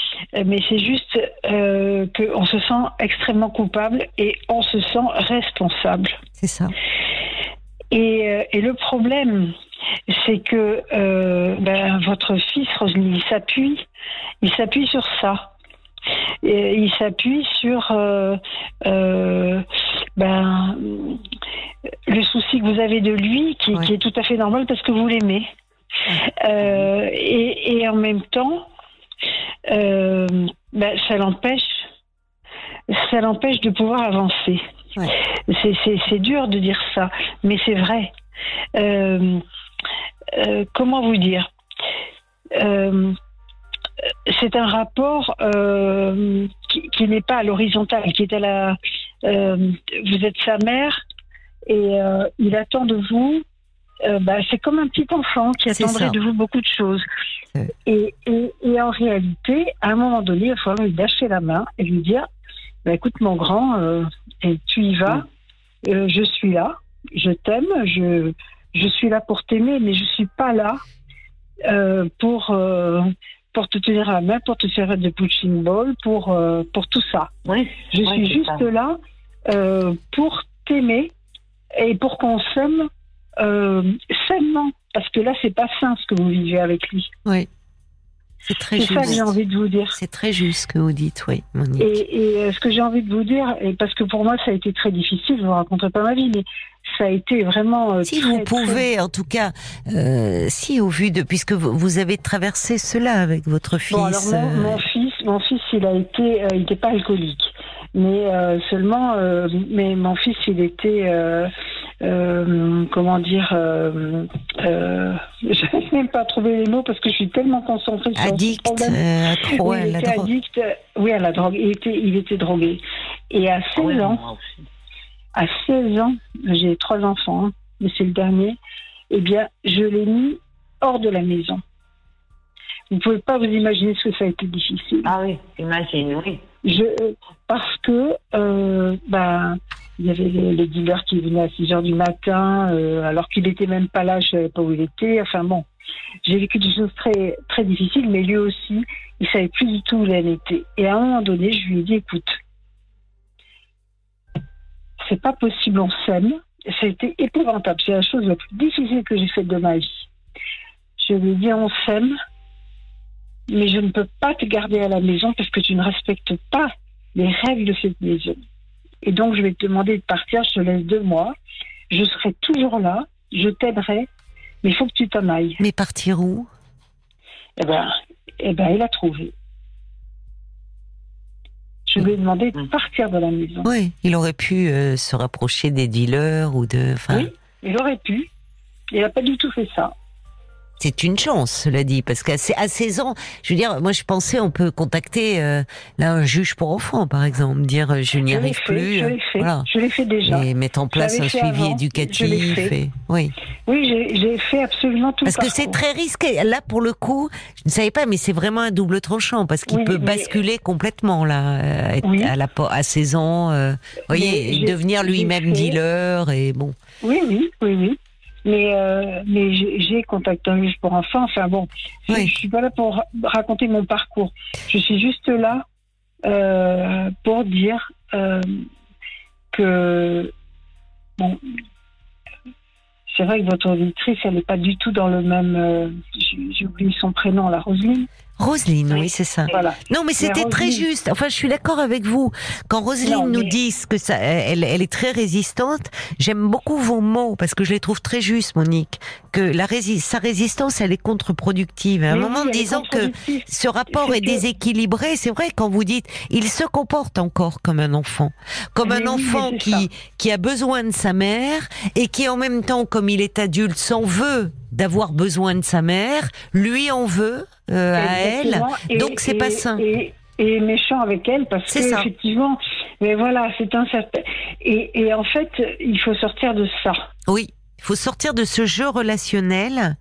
Speaker 3: Mais c'est juste euh, qu'on se sent extrêmement coupable et on se sent responsable.
Speaker 1: C'est ça.
Speaker 3: Et, euh, et le problème, c'est que euh, ben, votre fils, Roselyne, il s'appuie, il s'appuie sur ça. Et il s'appuie sur euh, euh, ben, le souci que vous avez de lui, qui,
Speaker 1: Ouais.
Speaker 3: qui est tout à fait normal parce que vous l'aimez. Euh, et, et en même temps, euh, ben, ça l'empêche, ça l'empêche de pouvoir avancer.
Speaker 1: Ouais.
Speaker 3: C'est, dur de dire ça, mais c'est vrai. Euh, euh, comment vous dire? Euh, C'est un rapport qui, qui n'est pas à l'horizontale, qui est à la. vous êtes sa mère et il attend de vous. bah, c'est comme un petit enfant qui attendrait
Speaker 1: ça.
Speaker 3: de vous beaucoup de choses.
Speaker 1: Ouais.
Speaker 3: Et, et, et en réalité, à un moment donné, il va falloir lui lâcher la main et lui dire bah, écoute, mon grand, euh, et tu y vas, euh, je suis là, je t'aime, je, je suis là pour t'aimer, mais je suis pas là euh, pour, pour te tenir la main, pour te faire de punching ball, pour, pour tout ça.
Speaker 2: Oui,
Speaker 3: Je
Speaker 2: oui,
Speaker 3: suis juste
Speaker 2: ça.
Speaker 3: là pour t'aimer et pour qu'on s'aime sainement. Parce que là, c'est pas sain ce que vous vivez avec lui.
Speaker 1: Oui. C'est très
Speaker 3: C'est ça que j'ai
Speaker 1: juste.
Speaker 3: envie de vous dire.
Speaker 1: C'est très juste ce que vous dites, oui, Monique.
Speaker 3: Et, et, euh, ce que j'ai envie de vous dire, et parce que pour moi ça a été très difficile, je vous raconterai pas ma vie, mais ça a été vraiment. euh,
Speaker 1: Si
Speaker 3: très,
Speaker 1: vous pouvez, en tout cas, euh, si au vu de, puisque vous, avez traversé cela avec votre fils.
Speaker 3: Bon, alors mon,
Speaker 1: euh,
Speaker 3: mon fils, mon fils, il a été, euh, il n'était pas alcoolique, mais seulement, mais mon fils, il était, euh, comment dire, euh, euh, je n'arrive même pas à trouver les mots parce que je suis tellement concentrée sur ce
Speaker 1: addict,
Speaker 3: problème.
Speaker 1: euh, accro
Speaker 3: Oui,
Speaker 1: à
Speaker 3: il
Speaker 1: la
Speaker 3: était
Speaker 1: drogue.
Speaker 3: addict, oui, à la drogue. Il était, il était drogué. Et à 16
Speaker 2: Ah ouais,
Speaker 3: ans, à 16 ans, j'ai trois enfants, hein, mais c'est le dernier, eh bien, je l'ai mis hors de la maison. Vous ne pouvez pas vous imaginer ce que ça a été difficile.
Speaker 2: Ah oui, imagine, oui.
Speaker 3: Je, euh, parce que, euh, ben, il y avait les, les dealers qui venaient à 6 heures du matin, euh, alors qu'il n'était même pas là, je savais pas où il était. Enfin bon, j'ai vécu des choses très, très difficiles, mais lui aussi, il savait plus du tout où il en était. Et à un moment donné, je lui ai dit, écoute, c'est pas possible, on s'aime. C'était épouvantable. C'est la chose la plus difficile que j'ai faite de ma vie. Je lui ai dit, on s'aime, mais je ne peux pas te garder à la maison parce que tu ne respectes pas les règles de cette maison. Et donc, je vais te demander de partir, je te laisse deux mois. Je serai toujours là, je t'aiderai, mais il faut que tu t'en ailles.
Speaker 1: Mais partir où?
Speaker 3: Eh ben, eh ben, il a trouvé. Je lui ai demandé de partir de la maison.
Speaker 1: Oui, il aurait pu euh, se rapprocher des dealers ou de.
Speaker 3: Oui, il aurait pu. Il n'a pas du tout fait ça.
Speaker 1: C'est une chance, cela dit, parce qu'à ses- à 16 ans, je veux dire, moi je pensais on peut contacter euh, là un juge pour enfants, par exemple, dire euh, je n'y arrive
Speaker 3: fait,
Speaker 1: plus,
Speaker 3: je
Speaker 1: euh,
Speaker 3: l'ai fait,
Speaker 1: voilà,
Speaker 3: je l'ai fait déjà.
Speaker 1: et mettre en place un suivi
Speaker 3: avant,
Speaker 1: éducatif. Et, oui,
Speaker 3: Oui, j'ai- fait absolument tout
Speaker 1: parce que c'est très risqué. Là, pour le coup, je ne savais pas, mais c'est vraiment un double tranchant parce qu'il
Speaker 3: Oui,
Speaker 1: peut
Speaker 3: mais-
Speaker 1: basculer complètement là, euh, être
Speaker 3: Oui.
Speaker 1: à, la, à 16 ans, euh, voyez, devenir lui-même dealer et bon.
Speaker 3: Oui, oui, oui, oui. Mais, euh, mais j'ai contacté un juge pour enfants. Enfin bon, je-
Speaker 1: Oui.
Speaker 3: je suis pas là pour ra- raconter mon parcours. Je suis juste là euh, pour dire euh, que bon, c'est vrai que votre auditrice, elle n'est pas du tout dans le même. euh, j'ai- J'ai oublié son prénom, la Roselyne.
Speaker 1: Roselyne, oui,
Speaker 2: Oui.
Speaker 1: c'est ça.
Speaker 3: Voilà.
Speaker 1: Non, mais c'était très juste. Enfin, je suis d'accord avec vous. Quand Roselyne
Speaker 3: Non,
Speaker 1: nous dit que ça, elle, elle est très résistante, j'aime beaucoup vos mots parce que je les trouve très justes, Monique. Que la rési- sa résistance, elle est contre-productive. À un moment,
Speaker 3: est
Speaker 1: disant que ce rapport est
Speaker 3: que-
Speaker 1: déséquilibré, c'est vrai quand vous dites, il se comporte encore comme un enfant, comme
Speaker 3: Mais
Speaker 1: un
Speaker 3: oui,
Speaker 1: enfant
Speaker 3: ça.
Speaker 1: qui qui a besoin de sa mère et qui en même temps, comme il est adulte, s'en veut d'avoir besoin de sa mère, lui en veut euh, à elle.
Speaker 3: Et-
Speaker 1: Donc, c'est pas sain.
Speaker 3: Et, et méchant avec elle parce que
Speaker 1: ça.
Speaker 3: effectivement, mais voilà, c'est un certain. Et, et en fait, il faut sortir de ça.
Speaker 1: Oui, il faut sortir de ce jeu relationnel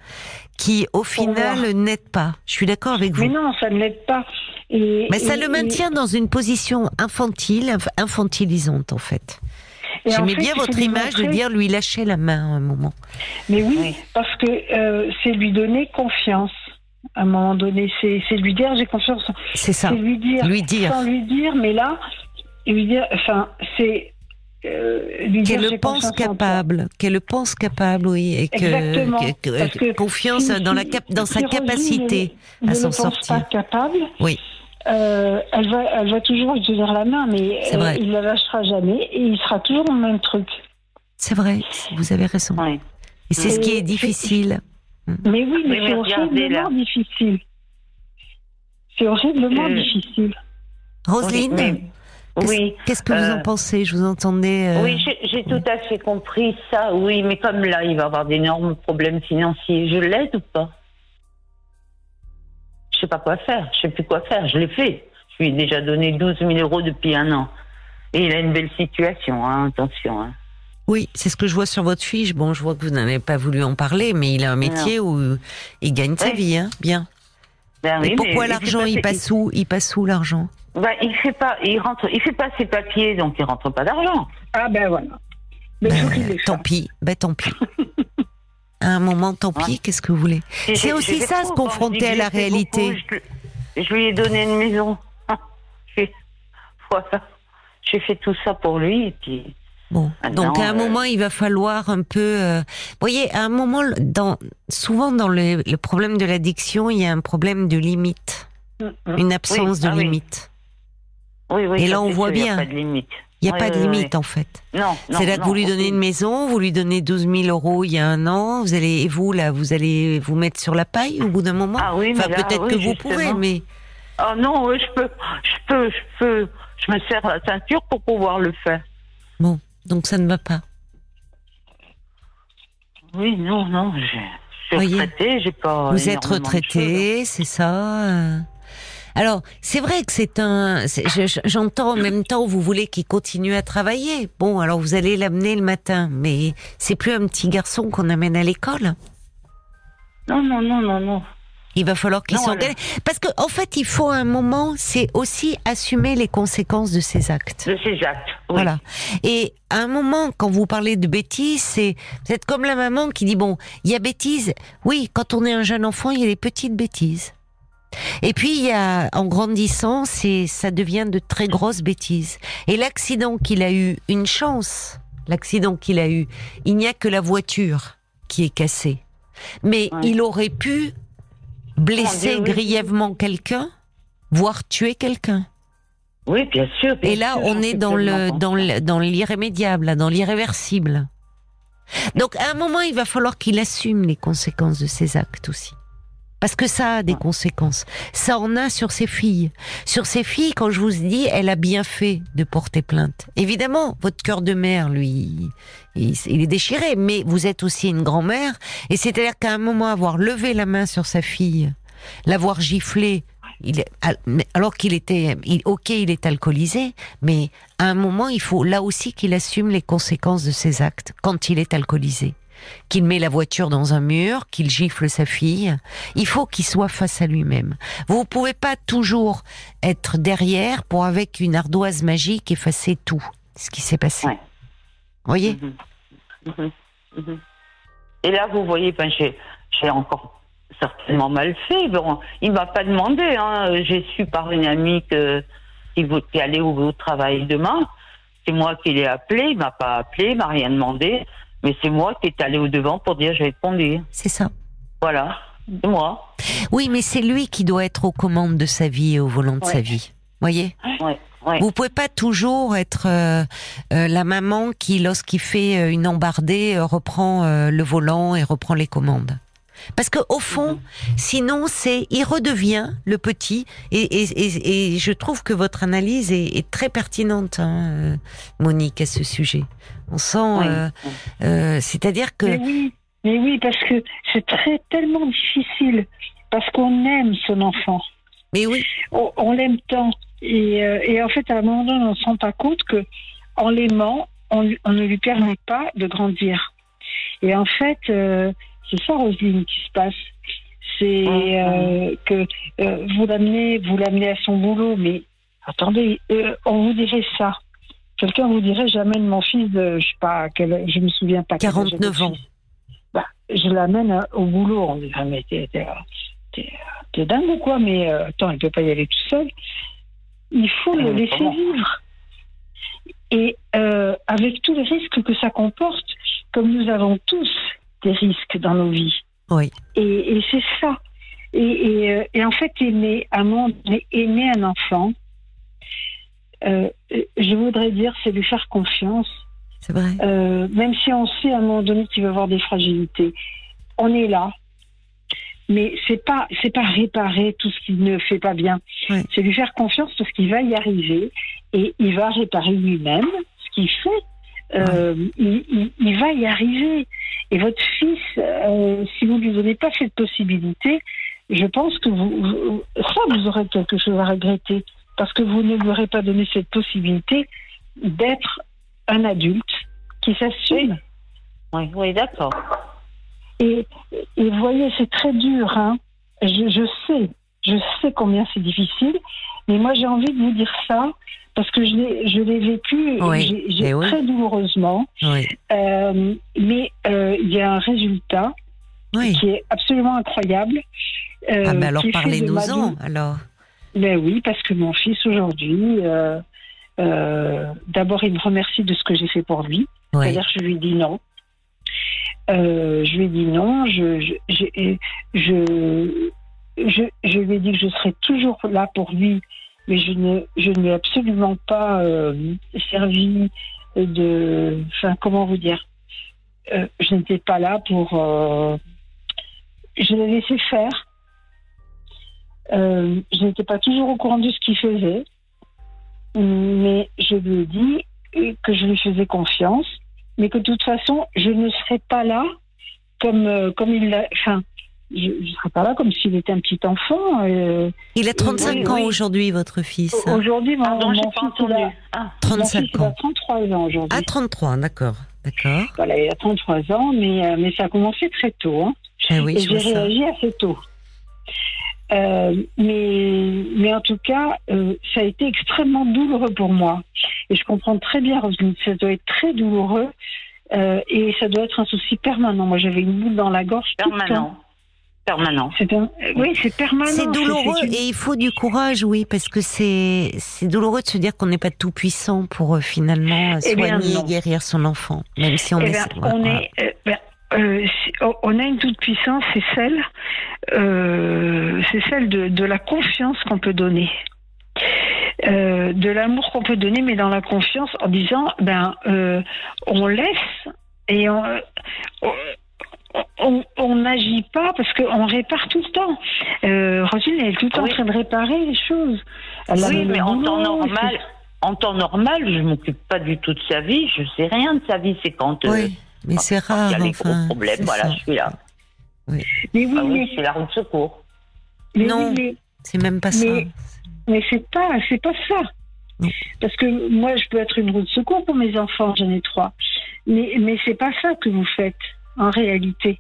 Speaker 1: qui, au final, n'aide pas. Je suis d'accord avec vous.
Speaker 3: Mais non, ça ne l'aide pas. Et,
Speaker 1: Mais ça
Speaker 3: et-
Speaker 1: le maintient dans une position infantile, inf- infantilisante en fait. J'aimais bien votre image de
Speaker 3: montrer-
Speaker 1: dire lui lâcher la main à un moment.
Speaker 3: Mais oui,
Speaker 2: Oui.
Speaker 3: parce que euh, c'est lui donner confiance. À un moment donné, c'est lui dire j'ai confiance.
Speaker 1: C'est ça.
Speaker 3: C'est lui dire,
Speaker 1: Lui dire.
Speaker 3: sans lui dire, mais là, lui dire, enfin, c'est euh, lui dire
Speaker 1: Qu'elle pense capable, qu'elle le pense capable, oui, et que,
Speaker 3: Exactement.
Speaker 1: que- que-
Speaker 3: Parce que
Speaker 1: confiance
Speaker 3: si-
Speaker 1: dans la cap- dans
Speaker 3: si
Speaker 1: sa capacité
Speaker 3: ne
Speaker 1: à s'en sortir.
Speaker 3: pas capable,
Speaker 1: Oui.
Speaker 3: Euh, elle, va, elle va toujours lui tenir la main, mais euh, il la lâchera jamais et il sera toujours dans le même truc.
Speaker 1: C'est vrai, vous avez raison. Et c'est ce qui est difficile.
Speaker 3: Mais oui, mais
Speaker 2: Oui, mais
Speaker 3: c'est horriblement difficile. C'est horriblement
Speaker 2: Euh,
Speaker 3: difficile.
Speaker 1: Roselyne,
Speaker 2: Oui.
Speaker 1: qu'est-ce
Speaker 2: Oui.
Speaker 1: qu'est-ce que vous
Speaker 2: euh,
Speaker 1: en pensez? Je vous entendais. euh,
Speaker 2: Oui, j'ai j'ai tout à fait compris ça, oui, mais comme là, il va avoir d'énormes problèmes financiers, je l'aide ou pas? Je sais pas quoi faire, je sais plus quoi faire, je l'ai fait. Je lui ai déjà donné 12 000 euros depuis un an. Et il a une belle situation, hein, attention. Hein.
Speaker 1: Oui, c'est ce que je vois sur votre fiche. Bon, je vois que vous n'avez pas voulu en parler, mais il a un métier où il gagne sa vie, hein, bien.
Speaker 2: Ben
Speaker 1: Mais pourquoi
Speaker 2: mais
Speaker 1: l'argent, il
Speaker 2: pas-
Speaker 1: passe où? Il passe où l'argent?
Speaker 2: Ben, il fait pas, il rentre, il fait pas ses papiers, donc il rentre pas d'argent.
Speaker 3: Ah ben voilà. Mais il faut qu'il les
Speaker 1: Euh, Tant pis, ben tant pis. À un moment, tant pis,
Speaker 2: Ouais.
Speaker 1: qu'est-ce que vous voulez? C'est aussi ça, se confronter à la réalité.
Speaker 2: beaucoup, je, je lui ai donné une maison. Voilà. J'ai fait tout ça pour lui, et puis.
Speaker 1: Bon, donc à un
Speaker 2: euh,
Speaker 1: moment, il va falloir un peu. euh, Vous voyez, à un moment, dans souvent dans le, le problème de l'addiction, il y a un problème de limite,
Speaker 3: Mm,
Speaker 1: une absence
Speaker 2: Oui,
Speaker 1: de
Speaker 2: ah
Speaker 1: limite.
Speaker 2: Oui, oui,
Speaker 1: Et là, on voit
Speaker 2: il
Speaker 1: bien.
Speaker 2: a pas de limite.
Speaker 1: Il n'y a
Speaker 2: Oui,
Speaker 1: pas de
Speaker 2: oui, oui.
Speaker 1: limite en fait.
Speaker 2: Non, non.
Speaker 1: C'est là que vous lui donnez une maison, vous lui donnez 12 000 euros il y a un an, vous allez, et vous là, vous allez vous mettre sur la paille au bout d'un moment?
Speaker 2: Ah oui, mais
Speaker 1: enfin, peut-être que vous pouvez, mais
Speaker 2: Oh non, oui, je peux, je peux, je peux. Je me serre la ceinture pour pouvoir le faire.
Speaker 1: bon, donc ça ne va pas.
Speaker 2: Oui, non, non, je je suis retraitée, j'ai pas.
Speaker 1: Vous êtes
Speaker 2: énormément de
Speaker 1: retraité, c'est ça. Alors, c'est vrai que c'est un. J'entends en même temps, vous voulez qu'il continue à travailler. Bon, alors vous allez l'amener le matin, mais c'est plus un petit garçon qu'on amène à l'école.
Speaker 2: Non, non, non, non, non.
Speaker 1: Il va falloir qu'il s'engage. Parce que, en fait, il faut un moment, c'est aussi assumer les conséquences de ses actes.
Speaker 2: De ces actes. Oui.
Speaker 1: Voilà. Et à un moment, quand vous parlez de bêtises, c'est vous êtes comme la maman qui dit bon, il y a bêtises. Oui, quand on est un jeune enfant, il y a les petites bêtises. Et puis, il y a, en grandissant, c'est, ça devient de très grosses bêtises. Et l'accident qu'il a eu, une chance, l'accident qu'il a eu, il n'y a que la voiture qui est cassée. Mais
Speaker 2: Ouais.
Speaker 1: il aurait pu blesser
Speaker 2: oui.
Speaker 1: grièvement quelqu'un, voire tuer quelqu'un.
Speaker 2: Oui, bien sûr. bien
Speaker 1: Et là,
Speaker 2: sûr,
Speaker 1: on est dans le dans le dans l'irrémédiable, dans l'irréversible. Donc, à un moment, il va falloir qu'il assume les conséquences de ses actes aussi. Parce que ça a des
Speaker 2: Ouais.
Speaker 1: conséquences. Ça en a sur ses filles. Sur ses filles, quand je vous dis, elle a bien fait de porter plainte. Évidemment, votre cœur de mère, lui, il, il est déchiré, mais vous êtes aussi une grand-mère. Et c'est-à-dire qu'à un moment, avoir levé la main sur sa fille, l'avoir giflé, il est, alors qu'il était, il- ok, il est alcoolisé, mais à un moment, il faut là aussi qu'il assume les conséquences de ses actes quand il est alcoolisé. Qu'il met la voiture dans un mur, qu'il gifle sa fille. Il faut qu'il soit face à lui-même. Vous pouvez pas toujours être derrière pour avec une ardoise magique effacer tout ce qui s'est passé.
Speaker 2: Ouais.
Speaker 1: Voyez?
Speaker 2: Mhm. Mhm. Mhm. Et là, vous voyez, ben, j'ai, encore certainement mal fait. Bon, il m'a pas demandé. Hein. J'ai su par une amie que qu'il vous- allait au, au travail demain. C'est moi qui l'ai appelé. Il m'a pas appelé, il m'a rien demandé. Mais c'est moi qui est allé au devant pour dire je vais te conduire.
Speaker 1: C'est ça.
Speaker 2: Voilà, c'est moi.
Speaker 1: Oui, mais c'est lui qui doit être aux commandes de sa vie et au volant de
Speaker 2: Ouais.
Speaker 1: sa vie. Voyez?
Speaker 2: Ouais, ouais.
Speaker 1: Vous pouvez pas toujours être euh, euh, la maman qui, lorsqu'il fait euh, une embardée, reprend euh, le volant et reprend les commandes. Parce que au fond,
Speaker 2: Mhm.
Speaker 1: sinon c'est, il redevient le petit. Et, et, et, et je trouve que votre analyse est, est très pertinente, hein, euh, Monique, à ce sujet. On sent,
Speaker 2: Oui.
Speaker 1: euh, euh, c'est-à-dire que
Speaker 3: Mais oui, mais oui, parce que c'est très tellement difficile, parce qu'on aime son enfant.
Speaker 1: Mais oui,
Speaker 3: on, on l'aime tant. Et, euh, et en fait, à un moment donné, on ne se rend pas compte que en l'aimant, on, on ne lui permet pas de grandir. Et en fait, euh, c'est ça, Roselyne, qui se passe. C'est euh, que euh, vous l'amenez, vous l'amenez à son boulot, mais attendez, euh, on vous dirait ça. Quelqu'un vous dirait, j'amène mon fils de, je sais pas, quel, je me souviens pas. quel âge avait
Speaker 1: 49
Speaker 3: le
Speaker 1: ans.
Speaker 3: Bah, je l'amène euh, au boulot. On dirait, mais t'es, t'es, t'es- t'es dingue ou quoi Mais euh, attends, il peut pas y aller tout seul. Il faut le
Speaker 2: Mais
Speaker 3: laisser
Speaker 2: comment
Speaker 3: vivre. Et euh, avec tous les risques que ça comporte, comme nous avons tous des risques dans nos vies.
Speaker 1: Oui.
Speaker 3: Et, et c'est ça. Et, et, euh, et en fait, aimer un monde, un enfant, euh, je voudrais dire, c'est lui faire confiance.
Speaker 1: c'est vrai.
Speaker 3: Euh, même si on sait à un moment donné qu'il va avoir des fragilités, on est là. Mais c'est pas c'est pas réparer tout ce qu'il ne fait pas bien. C'est lui faire confiance parce qu'il va y arriver et il va réparer lui-même ce qu'il fait. Euh, il, il- il va y arriver. Et votre fils, euh, si vous lui donnez pas cette possibilité, je pense que vous, vous- ça vous aurez quelque chose à regretter parce que vous ne lui aurez pas donné cette possibilité d'être un adulte qui s'assume.
Speaker 2: Oui, oui, d'accord.
Speaker 3: Et, et vous voyez, c'est très dur. Hein. Je, je sais, je sais combien c'est difficile. Mais moi, j'ai envie de vous dire ça parce que je l'ai, je l'ai vécu
Speaker 1: Oui,
Speaker 3: j'ai
Speaker 1: eh
Speaker 3: très douloureusement.
Speaker 1: Oui.
Speaker 3: Euh, mais euh, il y a un résultat qui est absolument incroyable. euh,
Speaker 1: Ah, mais alors parlez-nous-en, alors.
Speaker 3: Ben oui, parce que mon fils aujourd'hui, euh, d'abord, il me remercie de ce que j'ai fait pour lui. C'est-à-dire je lui dis non. Je lui ai dit non. Je, je, je, je, je lui ai dit que je serais toujours là pour lui, mais je ne, je ne lui ai absolument pas euh, servi de. Enfin, comment vous dire Euh, Je n'étais pas là pour. euh, je l'ai laissé faire. Euh, je n'étais pas toujours au courant de ce qu'il faisait, mais je lui ai dit que je lui faisais confiance, mais que de toute façon, je ne serais pas là comme, euh, comme il l'a. Enfin, je ne serais pas là comme s'il était un petit enfant. euh.
Speaker 1: Il a 35
Speaker 3: Oui,
Speaker 1: ans
Speaker 3: oui.
Speaker 1: aujourd'hui, votre fils.
Speaker 3: Aujourd'hui, mon,
Speaker 2: Pardon, j'ai
Speaker 3: mon
Speaker 2: pas
Speaker 3: fils, il
Speaker 2: entendu.
Speaker 3: a,
Speaker 2: Ah,
Speaker 3: mon fils,
Speaker 1: 35
Speaker 3: il a
Speaker 1: ans.
Speaker 3: 33 ans aujourd'hui.
Speaker 1: Ah, 33, d'accord. D'accord.
Speaker 3: Voilà, il a 33 ans, mais, euh, mais ça a commencé très tôt. Hein.
Speaker 1: Ah oui,
Speaker 3: et j'ai
Speaker 1: ça.
Speaker 3: réagi assez tôt. Euh, mais, mais en tout cas, euh, ça a été extrêmement douloureux pour moi. Et je comprends très bien, Roselyne, ça doit être très douloureux euh, et ça doit être un souci permanent. Moi, j'avais une boule dans la gorge tout le temps.
Speaker 2: Permanent. permanent.
Speaker 3: oui, c'est permanent.
Speaker 1: C'est douloureux et il faut du courage, oui, parce que c'est c'est douloureux de se dire qu'on n'est pas tout puissant pour euh, finalement eh soigner, guérir son enfant, même si on
Speaker 3: eh
Speaker 1: est.
Speaker 3: on est euh, ben, euh, on a une toute puissance, c'est celle, c'est celle de, de, la confiance qu'on peut donner. de l'amour qu'on peut donner, mais dans la confiance, en disant, ben, on laisse et on, on n'agit pas parce qu'on répare tout le temps. Euh, Rosine, elle est tout le temps en train de réparer les choses.
Speaker 2: oui, mais en temps normal, en temps normal, je m'occupe pas du tout de sa vie. Je sais rien de sa vie. C'est quand.
Speaker 1: Euh, oui, mais c'est rare.
Speaker 2: Il y a
Speaker 1: des gros
Speaker 2: problèmes. Voilà, je suis là.
Speaker 3: Oui. Mais oui,
Speaker 2: ah oui c'est la route de secours.
Speaker 1: non, c'est même pas ça.
Speaker 3: Mais c'est pas, c'est pas ça. Parce que moi, je peux être une route de secours pour mes enfants. J'en ai trois. Mais mais c'est pas ça que vous faites en réalité.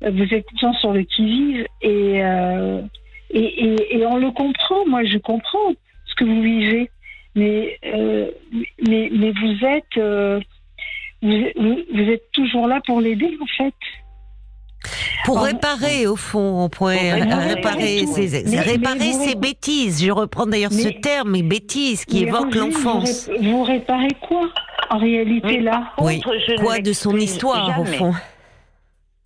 Speaker 3: Vous êtes gens sur le qui-vive euh, et, et, et, on le comprend. Moi, je comprends ce que vous vivez. Mais, euh, mais, mais vous êtes, euh, vous, êtes toujours là pour l'aider, en fait.
Speaker 1: Pour réparer, au fond, on pourrait réparer, ces, réparer ces bêtises. Je reprends d'ailleurs ce terme, mais bêtises, qui évoquent l'enfance.
Speaker 3: Vous, réparez quoi, en réalité, là?
Speaker 1: Oui. Quoi de son histoire, au fond?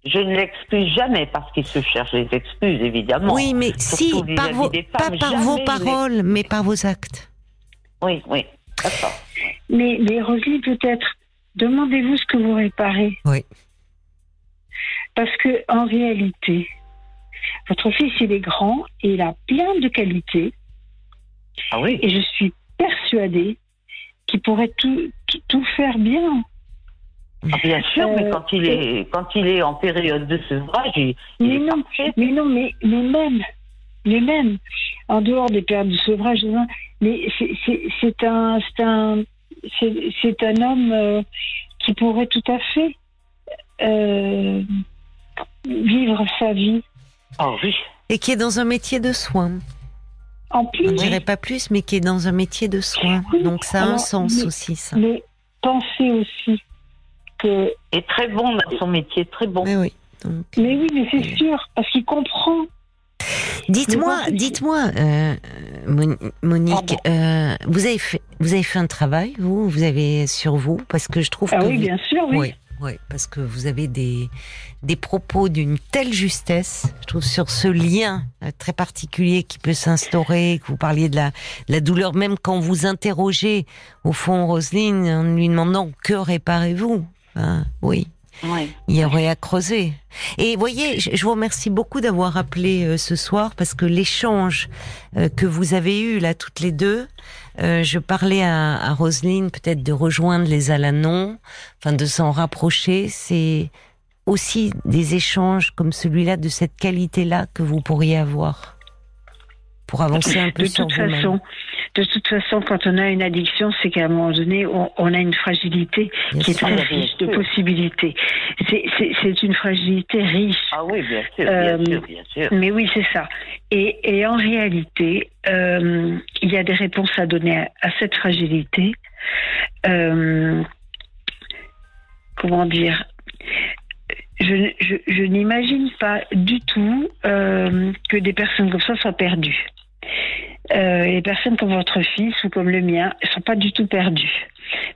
Speaker 2: Je ne l'excuse jamais parce qu'il se cherche des excuses, évidemment.
Speaker 1: Oui, mais si, par vos, pas par vos paroles, mais par vos actes.
Speaker 2: Oui, oui, d'accord.
Speaker 3: Mais, mais Rosalie, peut-être, demandez-vous ce que vous réparez.
Speaker 1: Oui.
Speaker 3: Parce que en réalité, votre fils, il est grand et il a plein de qualités.
Speaker 2: Ah oui.
Speaker 3: Et je suis persuadée qu'il pourrait tout, tout faire bien.
Speaker 2: Ah, bien sûr, mais euh, quand il est quand il est en période de sevrage, il,
Speaker 3: mais non, mais non, mais, mais même, mais même en dehors des périodes de sevrage, mais c'est un c'est un c'est un homme euh, qui pourrait tout à fait euh, vivre sa vie.
Speaker 2: Oh oui.
Speaker 1: Et qui est dans un métier de soins.
Speaker 3: En plus,
Speaker 1: je ne dirais pas plus, mais qui est dans un métier de soins. Donc ça a un sens aussi, ça.
Speaker 3: Mais pensez aussi que...
Speaker 2: est très bon dans son métier, très bon.
Speaker 1: Mais oui.
Speaker 3: Mais oui, mais c'est sûr, parce qu'il comprend.
Speaker 1: Dites-moi, dites-moi, euh, Monique, euh, vous avez fait, vous avez fait un travail, vous, vous avez sur vous, parce que je trouve
Speaker 3: ah
Speaker 1: que
Speaker 3: oui, bien sûr, oui.
Speaker 1: oui. parce que vous avez des des propos d'une telle justesse, je trouve, sur ce lien euh, très particulier qui peut s'instaurer, que vous parliez de la, la douleur, même quand vous interrogez, au fond, Roselyne, en lui demandant que réparez-vous? Hein, oui. Il y aurait à creuser. Et voyez, je, vous remercie beaucoup d'avoir appelé euh, ce soir parce que l'échange euh, que vous avez eu là toutes les deux, euh, je parlais à, à Roselyne peut-être de rejoindre les Alanons, enfin de s'en rapprocher. C'est aussi des échanges comme celui-là de cette qualité-là que vous pourriez avoir pour avancer un peu
Speaker 3: de
Speaker 1: sur
Speaker 3: toute façon, de toute façon, quand on a une addiction, c'est qu'à un moment donné, on, a une fragilité qui est très riche de possibilités. C'est une fragilité riche.
Speaker 2: Ah oui, bien sûr, bien, euh, sûr, bien sûr.
Speaker 3: Mais oui, c'est ça. Et, et, en réalité, euh, il y a des réponses à donner à, cette fragilité. Euh, comment dire? Je, je, je n'imagine pas du tout que des personnes comme ça soient perdues. Euh, les personnes comme votre fils ou comme le mien ne sont pas du tout perdues.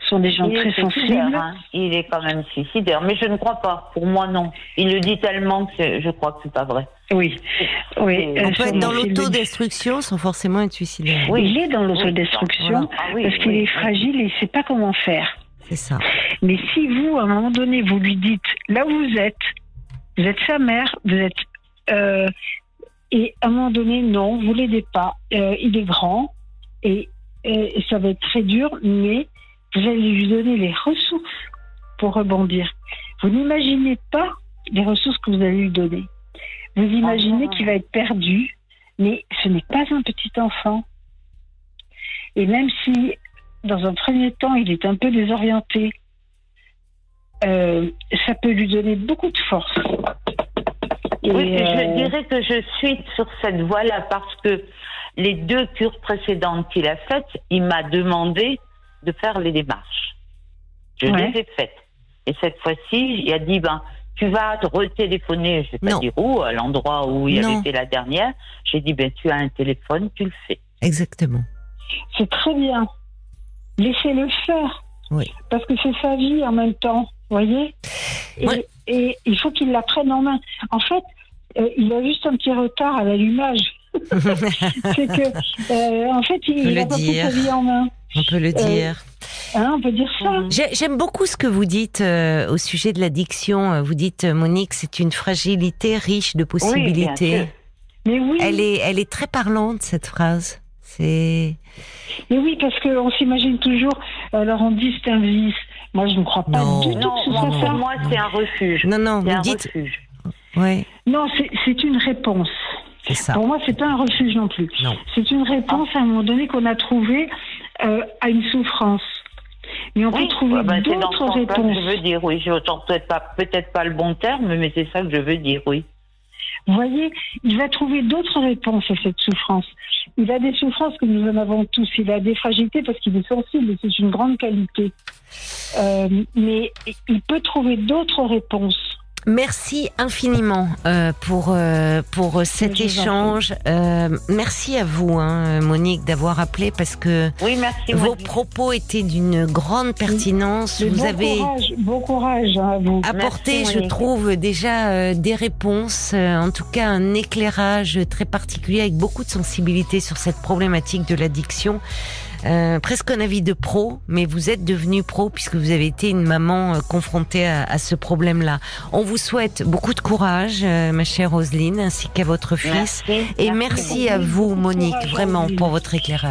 Speaker 3: Ce sont des gens très sensibles. Hein.
Speaker 2: Il est quand même suicidaire, mais je ne crois pas. Pour moi, non. Il le dit tellement que je crois que c'est pas vrai.
Speaker 3: Oui. oui.
Speaker 1: On peut être dans l'autodestruction sans forcément être suicidaire.
Speaker 3: Oui, il est dans l'autodestruction ah parce qu'il est fragile et il ne sait pas comment faire.
Speaker 1: C'est ça.
Speaker 3: Mais si vous, à un moment donné, vous lui dites là où vous êtes, vous êtes sa mère, vous êtes euh, et à un moment donné, non, vous l'aidez pas. Euh, il est grand et, ça va être très dur, mais vous allez lui donner les ressources pour rebondir. Vous n'imaginez pas les ressources que vous allez lui donner. Vous imaginez qu'il va être perdu, mais ce n'est pas un petit enfant. Et même si, dans un premier temps, il est un peu désorienté, euh, ça peut lui donner beaucoup de force
Speaker 2: oui, je euh, dirais que je suis sur cette voie-là parce que les deux cures précédentes qu'il a faites, il m'a demandé de faire les démarches. Je les ai faites. Et cette fois-ci, il a dit, ben, tu vas te retéléphoner, je vais pas dire où, à l'endroit où il
Speaker 1: Non.
Speaker 2: avait été la dernière. J'ai dit, ben, tu as un téléphone, tu le fais.
Speaker 1: Exactement.
Speaker 3: C'est très bien. Laissez-le faire.
Speaker 1: Oui.
Speaker 3: Parce que c'est sa vie en même temps, vous voyez? Et,
Speaker 1: Ouais.
Speaker 3: et il faut qu'il la prenne en main. En fait, euh, il a juste un petit retard à l'allumage. c'est que, euh, en fait,
Speaker 1: peut
Speaker 3: il
Speaker 1: le
Speaker 3: a pas pris sa vie en main.
Speaker 1: On peut le dire.
Speaker 3: Hein, on peut dire ça.
Speaker 2: Mhm.
Speaker 1: J'ai- J'aime beaucoup ce que vous dites euh, au sujet de l'addiction. Euh, Vous dites, euh, Monique, c'est une fragilité riche de
Speaker 2: Oui, bien
Speaker 1: possibilités.
Speaker 2: sûr.
Speaker 3: Mais oui,
Speaker 1: elle est, elle est très parlante cette phrase. C'est
Speaker 3: mais oui, parce qu'on s'imagine toujours. Alors on dit c'est un vice. Moi, je ne crois pas
Speaker 1: Non.
Speaker 3: du tout
Speaker 2: Non,
Speaker 3: que ce
Speaker 2: moi,
Speaker 3: soit
Speaker 1: non.
Speaker 3: ça.
Speaker 2: pour moi, c'est un refuge.
Speaker 1: non, non.
Speaker 2: C'est
Speaker 1: Vous
Speaker 2: un
Speaker 1: dites,
Speaker 2: refuge.
Speaker 1: ouais,
Speaker 3: Non, c'est- une réponse.
Speaker 1: c'est ça.
Speaker 3: Pour moi, c'est pas un refuge non plus.
Speaker 1: Non.
Speaker 3: C'est une réponse à un moment donné qu'on a trouvée euh, à une souffrance. Mais on
Speaker 2: Oui,
Speaker 3: peut trouver
Speaker 2: ben, ce
Speaker 3: d'autres
Speaker 2: sens-là que
Speaker 3: réponses.
Speaker 2: je veux dire, oui. Je n'entends peut-être pas, peut-être pas le bon terme, mais c'est ça que je veux dire, oui.
Speaker 3: Vous voyez, il va trouver d'autres réponses à cette souffrance. Il a des souffrances que nous en avons tous. Il a des fragilités parce qu'il est sensible et c'est une grande qualité. Euh, mais il peut trouver d'autres réponses.
Speaker 1: Merci infiniment euh, pour euh, pour cet échange. Euh, merci à vous, hein, Monique, d'avoir appelé parce que
Speaker 2: Oui, merci.
Speaker 1: vos
Speaker 2: Monique.
Speaker 1: propos étaient d'une grande pertinence.
Speaker 3: Mais
Speaker 1: vous
Speaker 3: bon
Speaker 1: avez
Speaker 3: courage, bon courage à vous.
Speaker 1: apporté,
Speaker 2: Merci,
Speaker 1: je
Speaker 2: Monique.
Speaker 1: trouve, déjà euh, des réponses, euh, en tout cas un éclairage très particulier avec beaucoup de sensibilité sur cette problématique de l'addiction. Euh, presque un avis de pro, mais vous êtes devenu pro puisque vous avez été une maman euh, confrontée à, à ce problème-là. On vous souhaite beaucoup de courage, euh, ma chère Roselyne, ainsi qu'à votre fils.
Speaker 2: Merci.
Speaker 1: Et merci, à vous, Monique, vraiment, pour votre éclairage.